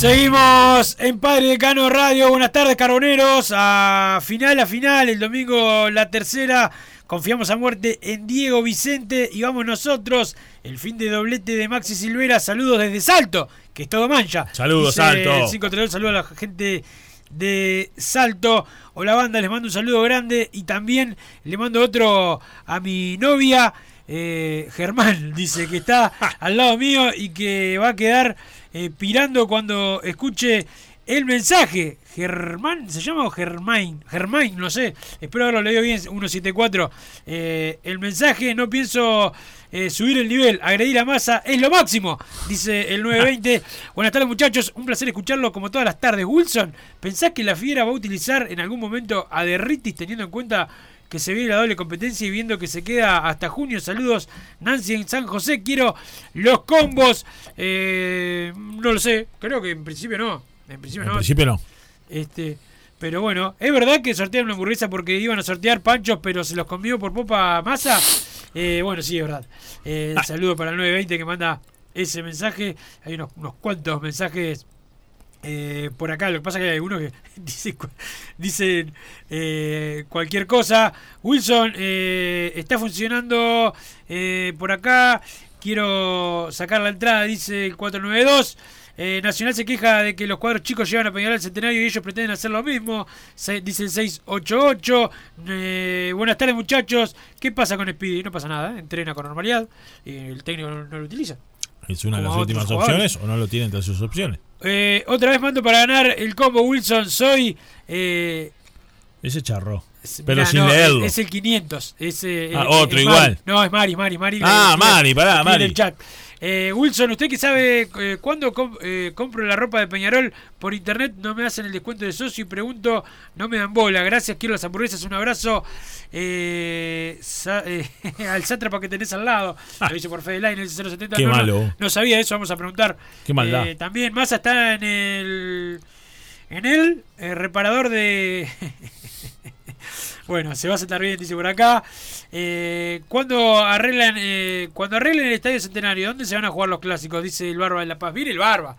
Seguimos en Padre Decano Radio. Buenas tardes, carboneros. A final a final, el domingo la tercera. Confiamos a muerte en Diego Vicente y vamos nosotros. El fin de doblete de Maxi Silvera. Saludos desde Salto, que es todo mancha. Saludos, Dice Salto. el 532, saludos a la gente de Salto. Hola banda, les mando un saludo grande y también le mando otro a mi novia. Eh, Germán dice que está al lado mío y que va a quedar eh, pirando cuando escuche el mensaje. Germán, ¿se llama o Germain? Germain, no sé. Espero haberlo leído bien, 174. Eh, el mensaje, no pienso eh, subir el nivel. Agredir a masa es lo máximo, dice el 920. Buenas tardes, muchachos. Un placer escucharlo como todas las tardes. Wilson, ¿pensás que la fiera va a utilizar en algún momento a Derritis teniendo en cuenta que se viene la doble competencia y viendo que se queda hasta junio. Saludos, Nancy en San José. Quiero los combos. Eh, no lo sé, creo que en principio no. En principio En no. principio no. Este, pero bueno, ¿es verdad que sortearon una hamburguesa porque iban a sortear panchos, pero se los comió por popa masa? Eh, bueno, sí, es verdad. Eh, Ah. Saludo para el 920 que manda ese mensaje. Hay unos, unos cuantos mensajes eh, por acá. Lo que pasa es que hay algunos que dicen, dicen eh, cualquier cosa. Wilson, eh, está funcionando eh, por acá. Quiero sacar la entrada, dice el 492. Eh, Nacional se queja de que los cuadros chicos llevan a Peñarol al centenario y ellos pretenden hacer lo mismo. Se- dice el 688. Eh, buenas tardes, muchachos. ¿Qué pasa con Speedy? No pasa nada, entrena con normalidad. el técnico no lo utiliza. ¿Es una de las últimas jugadores. opciones o no lo tiene entre sus opciones? Eh, otra vez mando para ganar el combo Wilson. Soy. Eh, Ese charro. Pero mirá, sin no, leerlo. Es, es el 500. Es, eh, Ah, eh, otro es igual. Mari. No, es Mari, Mari, Mari. Ah, eh, Mari, pará, en Mari. el chat. Eh, Wilson, usted que sabe eh, cuándo eh, compro la ropa de Peñarol por internet, no me hacen el descuento de socio y pregunto, no me dan bola. Gracias, quiero las hamburguesas. Un abrazo eh, sa- eh, al sátrapa que tenés al lado. Lo hice por Fede el 070. Ah. Qué no, malo. No, sabía eso, vamos a preguntar. Qué maldad. Eh, también Massa está en el. En el reparador de. bueno, se va a sentar bien, dice por acá. Eh, cuando arreglan eh, cuando arreglen el estadio centenario, ¿dónde se van a jugar los clásicos? Dice el Barba de La Paz. Mire el Barba.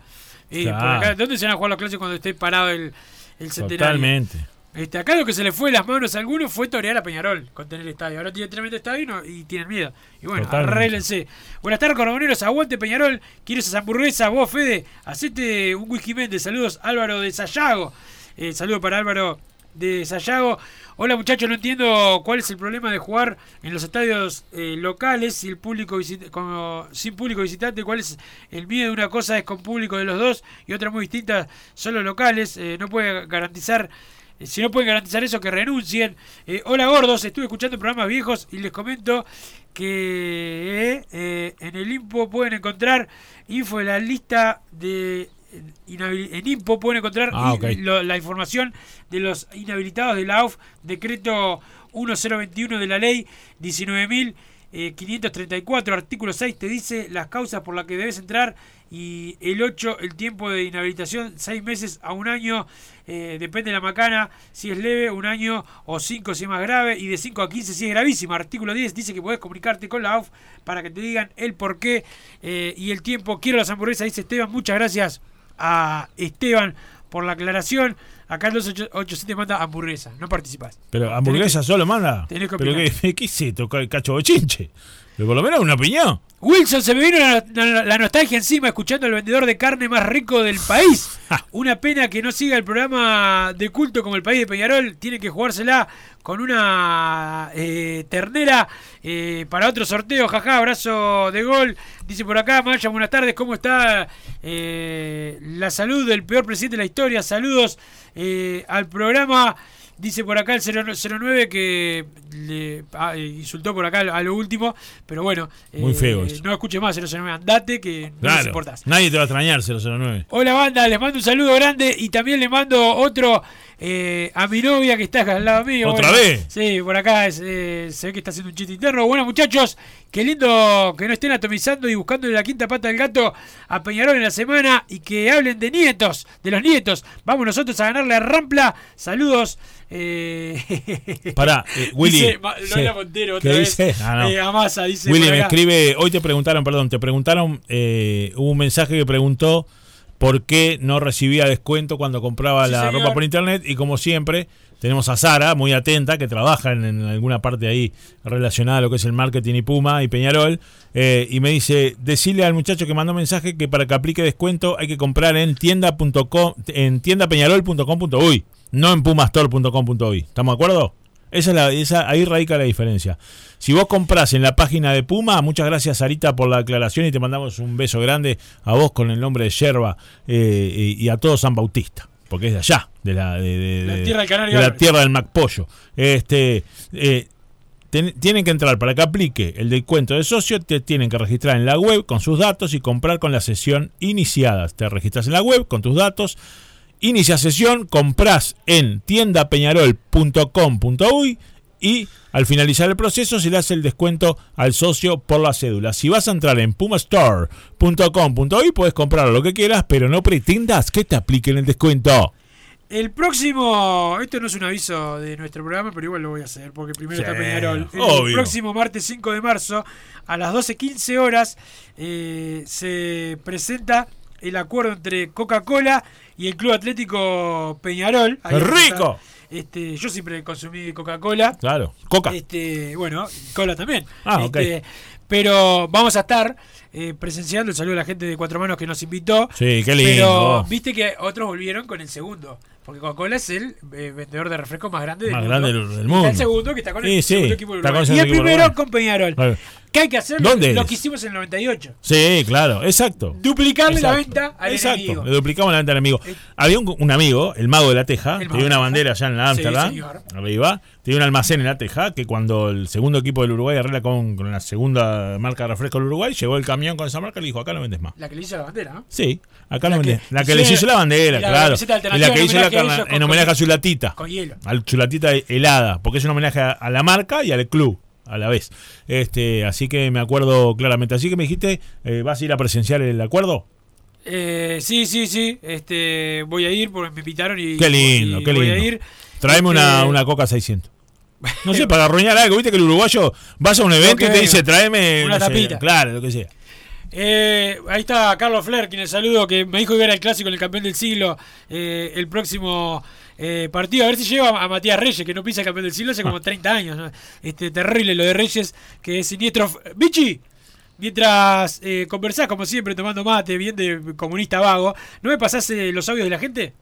Eh, por Claro. acá, ¿Dónde se van a jugar los clásicos cuando esté parado el, el centenario? Totalmente. Este, acá lo que se le fue de las manos a algunos fue torear a Peñarol con tener el estadio. Ahora tiene tremendo estadio y, no- y tienen miedo. Y bueno, Totalmente. arréglense. Buenas tardes, coroneros. Aguante Peñarol. ¿Quieres esas hamburguesas? Vos, Fede, hacete un whisky Méndez. Saludos, Álvaro de Sayago. Eh, saludo para Álvaro de Sayago. Hola muchachos, no entiendo cuál es el problema de jugar en los estadios eh, locales si el público como, sin público visitante. ¿Cuál es el miedo de una cosa es con público de los dos y otra muy distinta son los locales? Eh, no puede garantizar eh, Si no pueden garantizar eso, que renuncien. Hola gordos, estuve escuchando programas viejos y les comento que en el IMPO pueden encontrar info de la lista de en IMPO pueden encontrar Ah, lo- la información de los inhabilitados de la AUF, decreto 1021 de la ley 19.534, artículo 6, te dice las causas por las que debes entrar y el 8, el tiempo de inhabilitación, 6 meses a un año, eh, depende de la macana, si es leve, un año o 5 si es más grave y de 5 a 15 si es gravísimo. Artículo 10 dice que podés comunicarte con la AUF para que te digan el por qué eh, y el tiempo. Quiero las hamburguesas, dice Esteban, muchas gracias a Esteban por la aclaración. Acá el 287 manda hamburguesa, no participás. Pero hamburguesa solo manda. tenés que ¿Pero qué, qué es esto? ca- Cacho bochinche. Pero por lo menos una opinión. Wilson, se me vino la, la- la nostalgia encima escuchando al vendedor de carne más rico del país. Una pena que no siga el programa de culto como el país de Peñarol. Tiene que jugársela con una eh, ternera eh, para otro sorteo. Jaja, abrazo de gol. Dice por acá, Maya, buenas tardes. ¿Cómo está eh, la salud del peor presidente de la historia? Saludos eh, al programa. Dice por acá el 09 que le ah, eh, insultó por acá a lo último, pero bueno, Muy eh, feo eso. no escuche más 009, andate que no Claro. importás. Nadie te va a extrañar, 009. Hola banda, les mando un saludo grande y también le mando otro eh, a mi novia que está acá al lado mío. ¿Otra Bueno, vez? Sí, por acá es, eh, se ve que está haciendo un chiste interno. Bueno muchachos, qué lindo que no estén atomizando y buscando la quinta pata del gato a Peñarol en la semana y que hablen de nietos, de los nietos. Vamos nosotros a ganarle a Rampla. Saludos. Eh... Pará, eh, Willy. Dice, sí. Lola Montero otra ¿Qué vez. dice? Ah, no. Eh, Amasa dice. Willy me escribe, hoy te preguntaron, perdón, te preguntaron, eh, hubo un mensaje que preguntó por qué no recibía descuento cuando compraba Sí, la señor. ropa por internet y como siempre tenemos a Sara, muy atenta, que trabaja en, alguna parte ahí relacionada a lo que es el marketing y Puma y Peñarol, eh, y me dice, decirle al muchacho que mandó mensaje que para que aplique descuento hay que comprar en tienda.com, en tiendapeñarol.com.uy, no en pumastore.com.uy. ¿Estamos de acuerdo? Esa es la, ahí radica la diferencia. Si vos compras en la página de Puma, muchas gracias Sarita por la aclaración y te mandamos un beso grande a vos con el nombre de Yerba eh, y, y a todo San Bautista, porque es de allá, de la, de, de- La de- tierra del Canario de la Álvarez. tierra del Macpollo. Este, eh, ten- tienen que entrar para que aplique el descuento de socio, te tienen que registrar en la web con sus datos y comprar con la sesión iniciada. Te registras en la web con tus datos, inicia sesión, compras en tiendapeñarol.com.uy y al finalizar el proceso se le hace el descuento al socio por la cédula. Si vas a entrar en pumastore.com.uy puedes comprar lo que quieras, pero no pretendas que te apliquen el descuento. El próximo, esto no es un aviso de nuestro programa, pero igual lo voy a hacer porque primero Sí, está Peñarol. El obvio. próximo martes 5 de marzo a las 12.15 horas eh, se presenta el acuerdo entre Coca-Cola y el Club Atlético Peñarol. ¡Qué rico! Este, yo siempre consumí Coca-Cola. Claro, Coca. Este, bueno, cola también. Ah, ok. Este, Pero vamos a estar eh, presenciando el saludo a la gente de Cuatro Manos que nos invitó. Sí, qué Pero lindo. viste que otros volvieron con el segundo. Porque Coca-Cola es el eh, vendedor de refrescos más grande del Más mundo. grande del- mundo. Está el segundo que está con el Sí, sí, segundo equipo del Y el primero con Peñarol. ¿Qué hay que hacer? ¿Dónde Lo que hicimos en el 98. Sí, claro, exacto. Duplicarle la venta al Exacto, enemigo. le duplicamos la venta al enemigo. Había un, un amigo, el mago de la Teja, tenía una la bandera allá en la Sí, Amsterdam, señor. arriba, tenía un almacén en la Teja, que cuando el segundo equipo del Uruguay arregla con, con la segunda marca de refresco del Uruguay, llegó el camión con esa marca y le dijo, acá no vendes más. La que le hizo la bandera, ¿no? Sí, acá La no que vendes. La que hicieron- les hizo la bandera, la claro. Y la que hizo la carna- en homenaje a su latita. Con hielo. Al chulatita helada, porque es un homenaje a, a la marca y al club a la vez. Este, así que me acuerdo claramente. Así que me dijiste, eh, ¿vas a ir a presenciar el acuerdo? Eh, sí, sí, sí. Este, voy a ir porque me invitaron y. Qué lindo, y qué voy a lindo. ir. Tráeme una, Este, una Coca 600. No sé, para arruinar algo. Viste que el uruguayo vas a un evento y te dice, tráeme. Una no sé, tapita. claro, lo que sea. Eh, ahí está Carlos Fler, quien le saludo, que me dijo que era el clásico en el campeón del siglo eh, el próximo eh, partido. A ver si lleva a Matías Reyes, que no pisa el campeón del siglo hace como 30 años. ¿no? Este Terrible lo de Reyes, que es siniestro. Bichi, mientras eh, conversás, como siempre, tomando mate, bien de comunista vago, ¿no me pasás eh, los audios de la gente?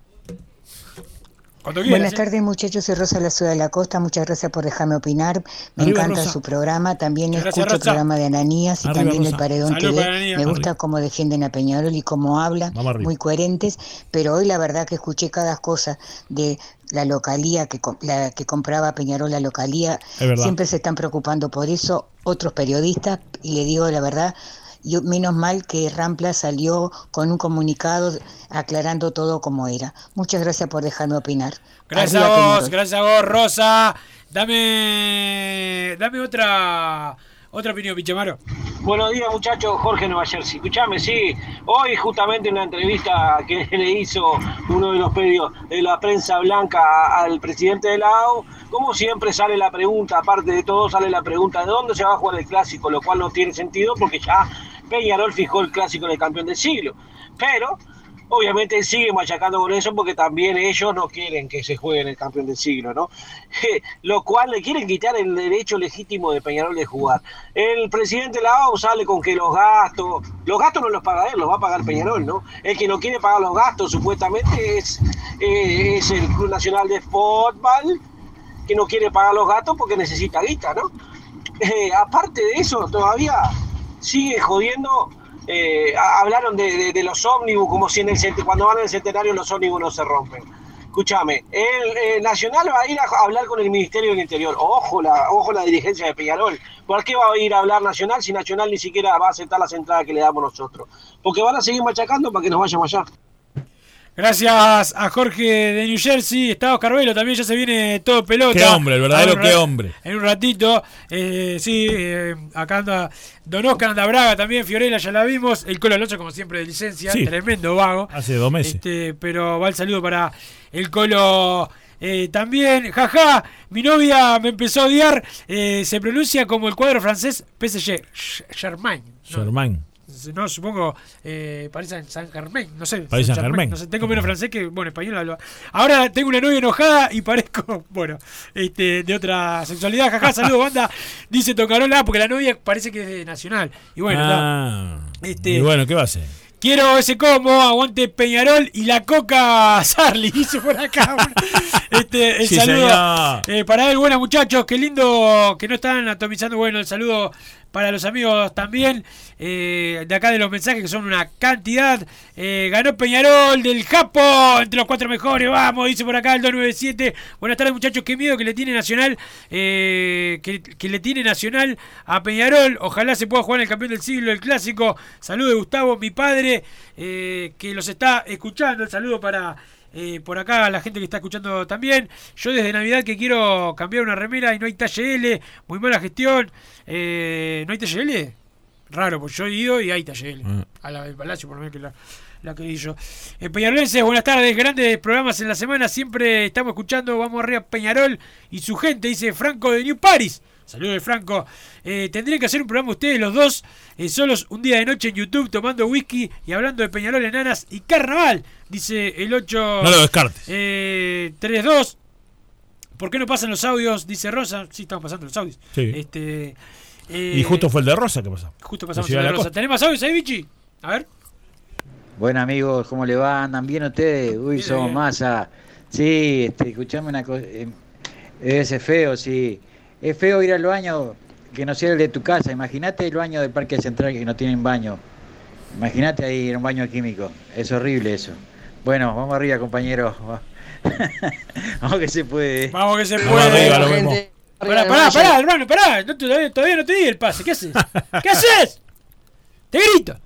Quieras, Buenas ¿eh? tardes muchachos, soy Rosa de la Ciudad de la Costa, muchas gracias por dejarme opinar, me Arriba, encanta Rosa. su programa, también escucho el programa de Ananías y Arriba, también el. Paredón Salud TV, Ananías. me gusta cómo defienden a Peñarol y cómo hablan, muy coherentes, pero hoy la verdad que escuché cada cosa de la localía que, la, que compraba Peñarol, la localía, siempre se están preocupando por eso otros periodistas. Y le digo la verdad, yo, menos mal que Rampla salió con un comunicado aclarando todo como era. Muchas gracias por dejarme opinar. Gracias Arriba a vos, gracias a vos, Rosa. Dame, dame otra, otra opinión, Pichamaro. Buenos días muchachos, Jorge Nueva Jersey. Escuchame, sí, hoy justamente en una entrevista que le hizo uno de los medios de la prensa blanca al presidente de la AU, como siempre sale la pregunta, aparte de todo sale la pregunta de dónde se va a jugar el clásico, lo cual no tiene sentido porque ya Peñarol fijó el clásico en el campeón del siglo. Pero obviamente siguen machacando con eso porque también ellos no quieren que se juegue en el campeón del siglo, ¿no? Lo cual le quieren quitar el derecho legítimo de Peñarol de jugar. El presidente de la AU sale con que los gastos, los gastos no los paga él, los va a pagar Peñarol, ¿no? El que no quiere pagar los gastos supuestamente es, eh, es el Club Nacional de Fútbol, que no quiere pagar los gastos porque necesita guita, ¿no? Eh, aparte de eso, todavía sigue jodiendo eh, hablaron de, los ómnibus, como si en el cuando van el centenario los ómnibus no se rompen. Escúchame, el, el, Nacional va a ir a hablar con el Ministerio del Interior. Ojo la, ojo la dirigencia de Peñarol. ¿Por qué va a ir a hablar Nacional si Nacional ni siquiera va a aceptar las entradas que le damos nosotros? Porque van a seguir machacando para que nos vayamos allá. Gracias a Jorge de New Jersey. Está Oscar Velo, también ya se viene todo pelota. Qué hombre, el verdadero qué hombre. En un ratito. Eh, sí, eh, acá anda Don Oscar anda Braga también. Fiorella ya la vimos. El Colo Alonso, como siempre, de licencia. Sí. Tremendo vago. Hace dos meses. Este, pero va el saludo para el Colo. Eh, también, jaja, mi novia me empezó a odiar. Eh, se pronuncia como el cuadro francés PSG. Germain. ¿no? Germain no supongo eh, París Saint Germain, no sé. París Saint Germain. No sé, tengo menos francés que, bueno, español hablo. Ahora tengo una novia enojada y parezco, bueno, este, de otra sexualidad. Jaja, saludos, banda. Dice Tocarola, porque la novia parece que es de Nacional. Y bueno, ah, este, y bueno, ¿qué va a hacer? Quiero ese como, aguante Peñarol y la coca Sarli, dice por acá. este, el Sí, saludo eh, para él, buenas muchachos, qué lindo que no están atomizando. Bueno, el saludo para los amigos también eh, de acá de los mensajes que son una cantidad. Eh, ganó Peñarol del Japo entre los cuatro mejores. Vamos, dice por acá el 297. Buenas tardes, muchachos. Qué miedo que le tiene Nacional. eh, que, le tiene Nacional a Peñarol. Ojalá se pueda jugar el campeón del siglo, el clásico. Saludo de Gustavo, mi padre, que los está escuchando. El saludo para. Eh, por acá la gente que está escuchando también. Yo desde Navidad que quiero cambiar una remera y no hay talle L. Muy mala gestión. Eh, ¿No hay talle L? Raro, pues yo he ido y hay talle L. Mm. A la del Palacio, por lo menos que la, la que di yo. Eh, Peñarolenses, buenas tardes. Grandes programas en la semana. Siempre estamos escuchando. Vamos arriba Peñarol y su gente, dice Franco de New Paris. Saludos de Franco. Eh, tendrían que hacer un programa ustedes los dos, eh, solos un día de noche en YouTube, tomando whisky y hablando de Peñarol, enanas y carnaval. Dice el 8. No lo descartes. Eh, 3-2. ¿Por qué no pasan los audios? Dice Rosa. Sí, estamos pasando los audios. Sí. Este, y justo fue el de Rosa, ¿qué pasó? Justo pasamos el de Rosa. Costa. ¿Tenemos audios ahí, Vichy? A ver. Bueno amigos, ¿cómo le va? ¿Andan bien ustedes? Uy, Bien, somos bien. masa. Sí, este, escuchame una cosa. eh, es feo, sí. Es feo ir al baño que no sea el de tu casa. Imagínate el baño del Parque Central que no tienen baño. Imagínate ahí en un baño químico. Es horrible eso. Bueno, vamos arriba, compañeros. vamos que se puede. Vamos que se Vamos puede. arriba, lo mismo. Pará, pará, pará, hermano, pará. No te- todavía, todavía no te di el pase. ¿Qué haces? ¿Qué haces? Te grito.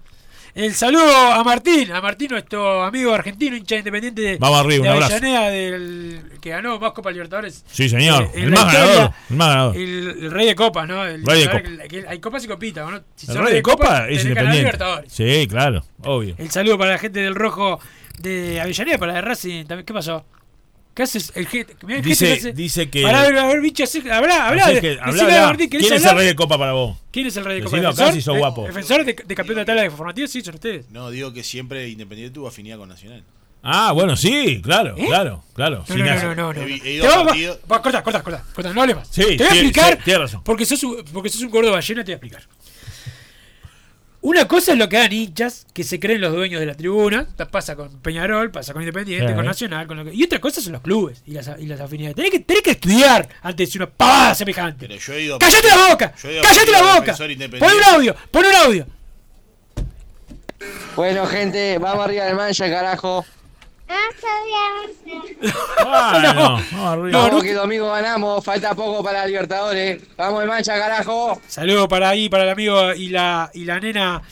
El saludo a Martín, a Martín, nuestro amigo argentino, hincha independiente de, Vamos arriba, de un abrazo. Avellaneda, del, que ganó más Copa Libertadores. Sí, señor. Eh, en el más historia, ganador. El más ganador. El, el rey de copas, ¿no? El, Rey de saber copa. que- que hay copas y copitas, ¿no? Si El rey de Copa tenés es independiente. Libertadores. Sí, claro, obvio. El saludo para la gente del Rojo de Avellaneda, para la de Racing. ¿Qué pasó? ¿Qué haces? El gente, mirá el Dice- gente que hace- dice que- Pará, a ver, a ver, bicho, así- hablá, hablá. Así de- que, decile hablá, a hablá. Martín, ¿querés ¿Quién es el rey de Copa para vos? ¿Quién es el rey de Copa? Acá si sos ¿Eh? guapo. ¿Defensor de, de campeón de tabla de formativa? Sí, son ustedes. No, digo que siempre Independiente tuvo afinidad con Nacional. Ah, bueno, sí, claro, claro, claro. No, no, no. He he Te vamos va, corta, corta, corta, corta, no hables más. Sí, te voy a explicar, sí, tienes razón. porque sos, un, porque sos un gordo ballena, te voy a explicar. Una cosa es lo que dan hinchas, que se creen los dueños de la tribuna, pasa con Peñarol, pasa con Independiente, Sí. con Nacional, con lo que... y otra cosa son los clubes y las, y las afinidades. Tenés que, tenés que estudiar antes de decir una pavada semejante. Pero yo he ido a ¡Cállate la boca! yo he ido a ¡Cállate la boca! Pon un audio, pon un audio. Bueno, gente, vamos arriba del mancha, carajo. Bueno, vamos arriba. vamos que domingo ganamos, falta poco para Libertadores. Vamos de mancha, carajo. Saludos para ahí, para el amigo y la, y la nena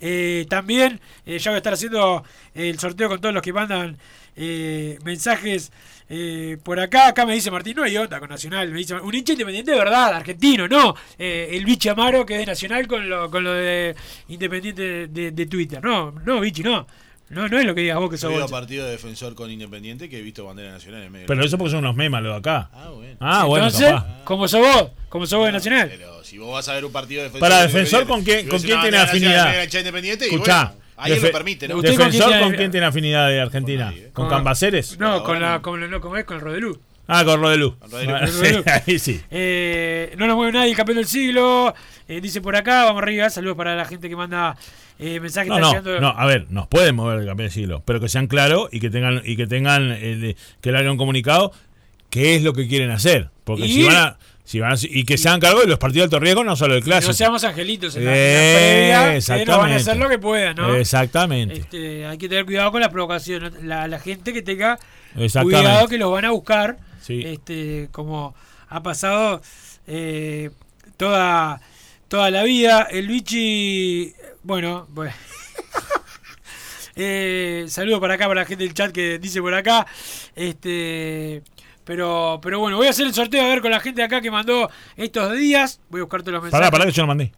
eh, también. Eh, ya voy a estar haciendo el sorteo con todos los que mandan eh, mensajes eh, por acá. Acá me dice Martín, no hay onda con Nacional. Me dice, un hincha independiente de verdad, argentino, no. Eh, el bichi Amaro que es de Nacional con lo, con lo de Independiente de, de Twitter. No, no, bichi, no. No, no es lo que digas vos que Yo sos he ido a vos. partido de Defensor con Independiente que he visto bandera nacional en medio. Pero eso porque son unos memas los de acá. Ah, bueno. Ah, bueno, Entonces, capaz. como sos vos, como sos vos de Nacional. Pero si vos vas a ver un partido de Defensor. Para de Defensor, ¿con con quién tiene afinidad? Independiente y Escuchá, bueno, Ahí Defe- lo permite, ¿no? ¿Usted con quién ¿Defensor tiene- con quién tiene afinidad de Argentina? ¿Con Cambaceres? No, con la, con, no, ¿cómo es? Con el Rodelú. Ah, con Rodelú. Rodelú. Ah, sí, ahí sí. Eh, no nos mueve nadie, el campeón del siglo. Eh, dice por acá, vamos arriba. Saludos para la gente que manda eh, mensajes. No, no, llegando- no, a ver, nos pueden mover el campeón del siglo, pero que sean claros y que tengan, y que tengan, eh, que le hagan un comunicado qué es lo que quieren hacer. Porque Y- si van a, si van a- y que se hagan cargo de los partidos de alto riesgo, no solo el Que clásico. no seamos angelitos en la, en la Eh, previa, exactamente. no van a hacer lo que puedan, ¿no? Exactamente. Este, hay que tener cuidado con la provocación. ¿no? La, la gente que tenga cuidado que los van a buscar. Sí. Este, como ha pasado eh, toda, toda la vida. El Luigi, bueno, bueno. Eh, saludo para acá, para la gente del chat que dice por acá. Este, pero, pero bueno, voy a hacer el sorteo a ver con la gente de acá que mandó estos días. Voy a buscar todos los mensajes. Pará, pará que yo lo mandé.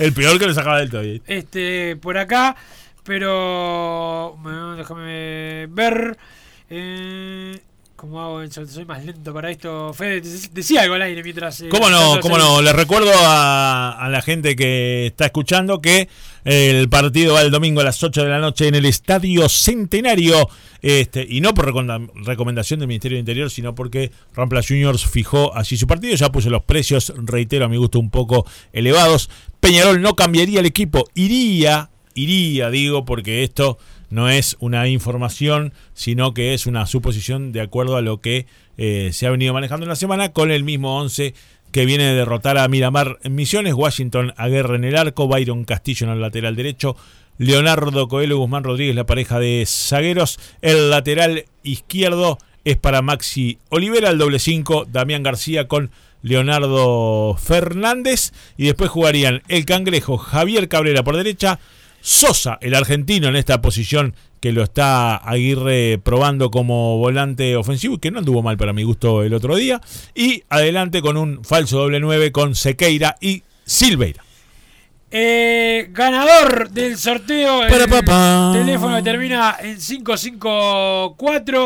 el peor que le sacaba del todavía. este por acá pero bueno, déjame ver eh, cómo hago sorteo? soy más lento para esto Fede dec- decía algo al aire mientras eh, ¿Cómo no? ¿Cómo no? Les recuerdo a, a la gente que está escuchando que el partido va el domingo a las 8 de la noche en el Estadio Centenario. Este, y no por recomendación del Ministerio del Interior, sino porque Rampla Juniors fijó así su partido. Ya puse los precios, reitero, a mi gusto un poco elevados. Peñarol no cambiaría el equipo, iría, iría, digo, porque esto no es una información, sino que es una suposición de acuerdo a lo que eh, se ha venido manejando en la semana con el mismo 11 que viene de derrotar a Miramar en Misiones, Washington Aguerre en el arco, Byron Castillo en el lateral derecho, Leonardo Coelho Guzmán Rodríguez, la pareja de zagueros, el lateral izquierdo es para Maxi Olivera, el doble 5, Damián García con Leonardo Fernández, y después jugarían el cangrejo Javier Cabrera por derecha, Sosa, el argentino en esta posición que lo está Aguirre probando como volante ofensivo que no anduvo mal para mi gusto el otro día. Y adelante con un falso doble 9 con Sequeira y Silveira. Eh, ganador del sorteo el Para teléfono que termina en 554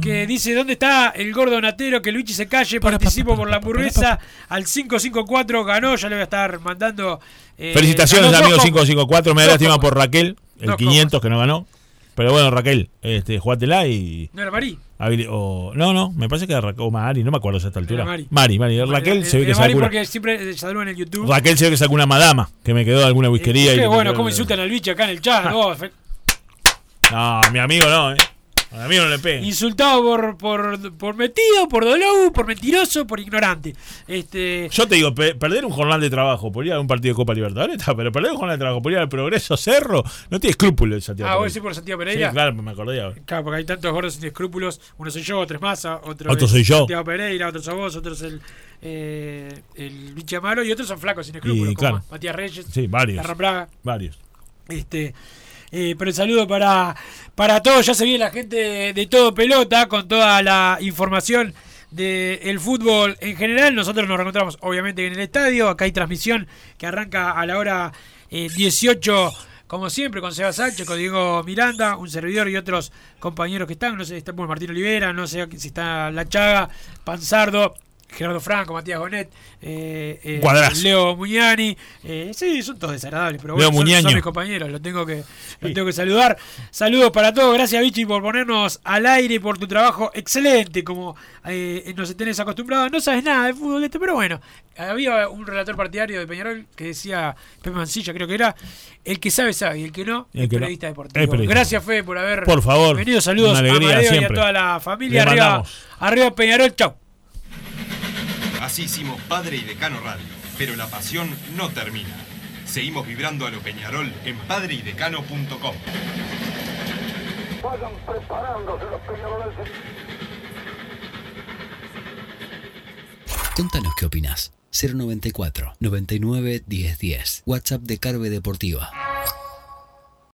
que dice dónde está el gordo natero que Luigi se calle participo por la hamburguesa al 554 ganó ya le voy a estar mandando eh, Felicitaciones, ganó amigo dos 554. Me da lástima por Raquel, el Dos 500 que no ganó. Pero bueno, Raquel, este, jugátela y. no era habili- o- no, no, me parece que era Ra- o Mari, no me acuerdo a esta altura. Era Mari. Mari, Mari. Raquel Eh, se ve eh, que Mari sacó una, porque siempre eh, saludan en el YouTube Raquel se ve que sacó una madama que me quedó de alguna whiskería. Qué y bueno metió cómo insultan al Luigi acá en el chat No, mi amigo no, eh. A amigo no le peguen. insultado por, por, por metido, por dolou, por mentiroso, por ignorante. Este, Yo te digo, pe- perder un jornal de trabajo por ir a un partido de Copa Libertadores, pero perder un jornal de trabajo por ir al Progreso Cerro, no tiene escrúpulos el Santiago. ah, vos Pereira. decís por Santiago Sí, Pereira. claro, me acordé ahora. Claro, porque hay tantos gordos sin escrúpulos. Uno soy yo, otro es Massa, otro, Otro es soy yo. Santiago Pereira, otro sos vos, otro es el, eh, el Vichy Amaro y otros son flacos sin escrúpulos, Y, como claro. Matías Reyes, Sí, varios. Praga. Varios. Este, eh, pero el saludo para, para todos. Ya se viene la gente de, de todo pelota con toda la información del fútbol en general. Nosotros nos reencontramos obviamente en el estadio. Acá hay transmisión que arranca a la hora eh, 18. Como siempre, con Seba Sánchez, con Diego Miranda, un servidor y otros compañeros que están. No sé si está Martín Olivera, no sé si está La Chaga, Panzardo, Gerardo Franco, Matías Gonet, eh, eh. Leo Muñani. eh, sí, son todos desagradables, pero bueno, son, mis compañeros, los tengo que, los tengo que saludar. Saludos para todos, gracias Vichy por ponernos al aire y por tu trabajo excelente, como eh, nos tenés acostumbrados. No sabes nada de fútbol este, pero bueno, había un relator partidario de Peñarol que decía, Pepe Mancilla creo que era, el que sabe sabe y el que no, El que periodista deportivo. periodista. Gracias Fede por haber Por favor, venido, saludos a y a toda la familia. Arriba, arriba Peñarol, chau. Así hicimos Padre y Decano Radio, pero la pasión no termina. Seguimos vibrando a lo Peñarol en padreidecano.com. Vayan preparándose los peñaroles. Contanos qué opinás. 094 99 1010. WhatsApp de Carve Deportiva.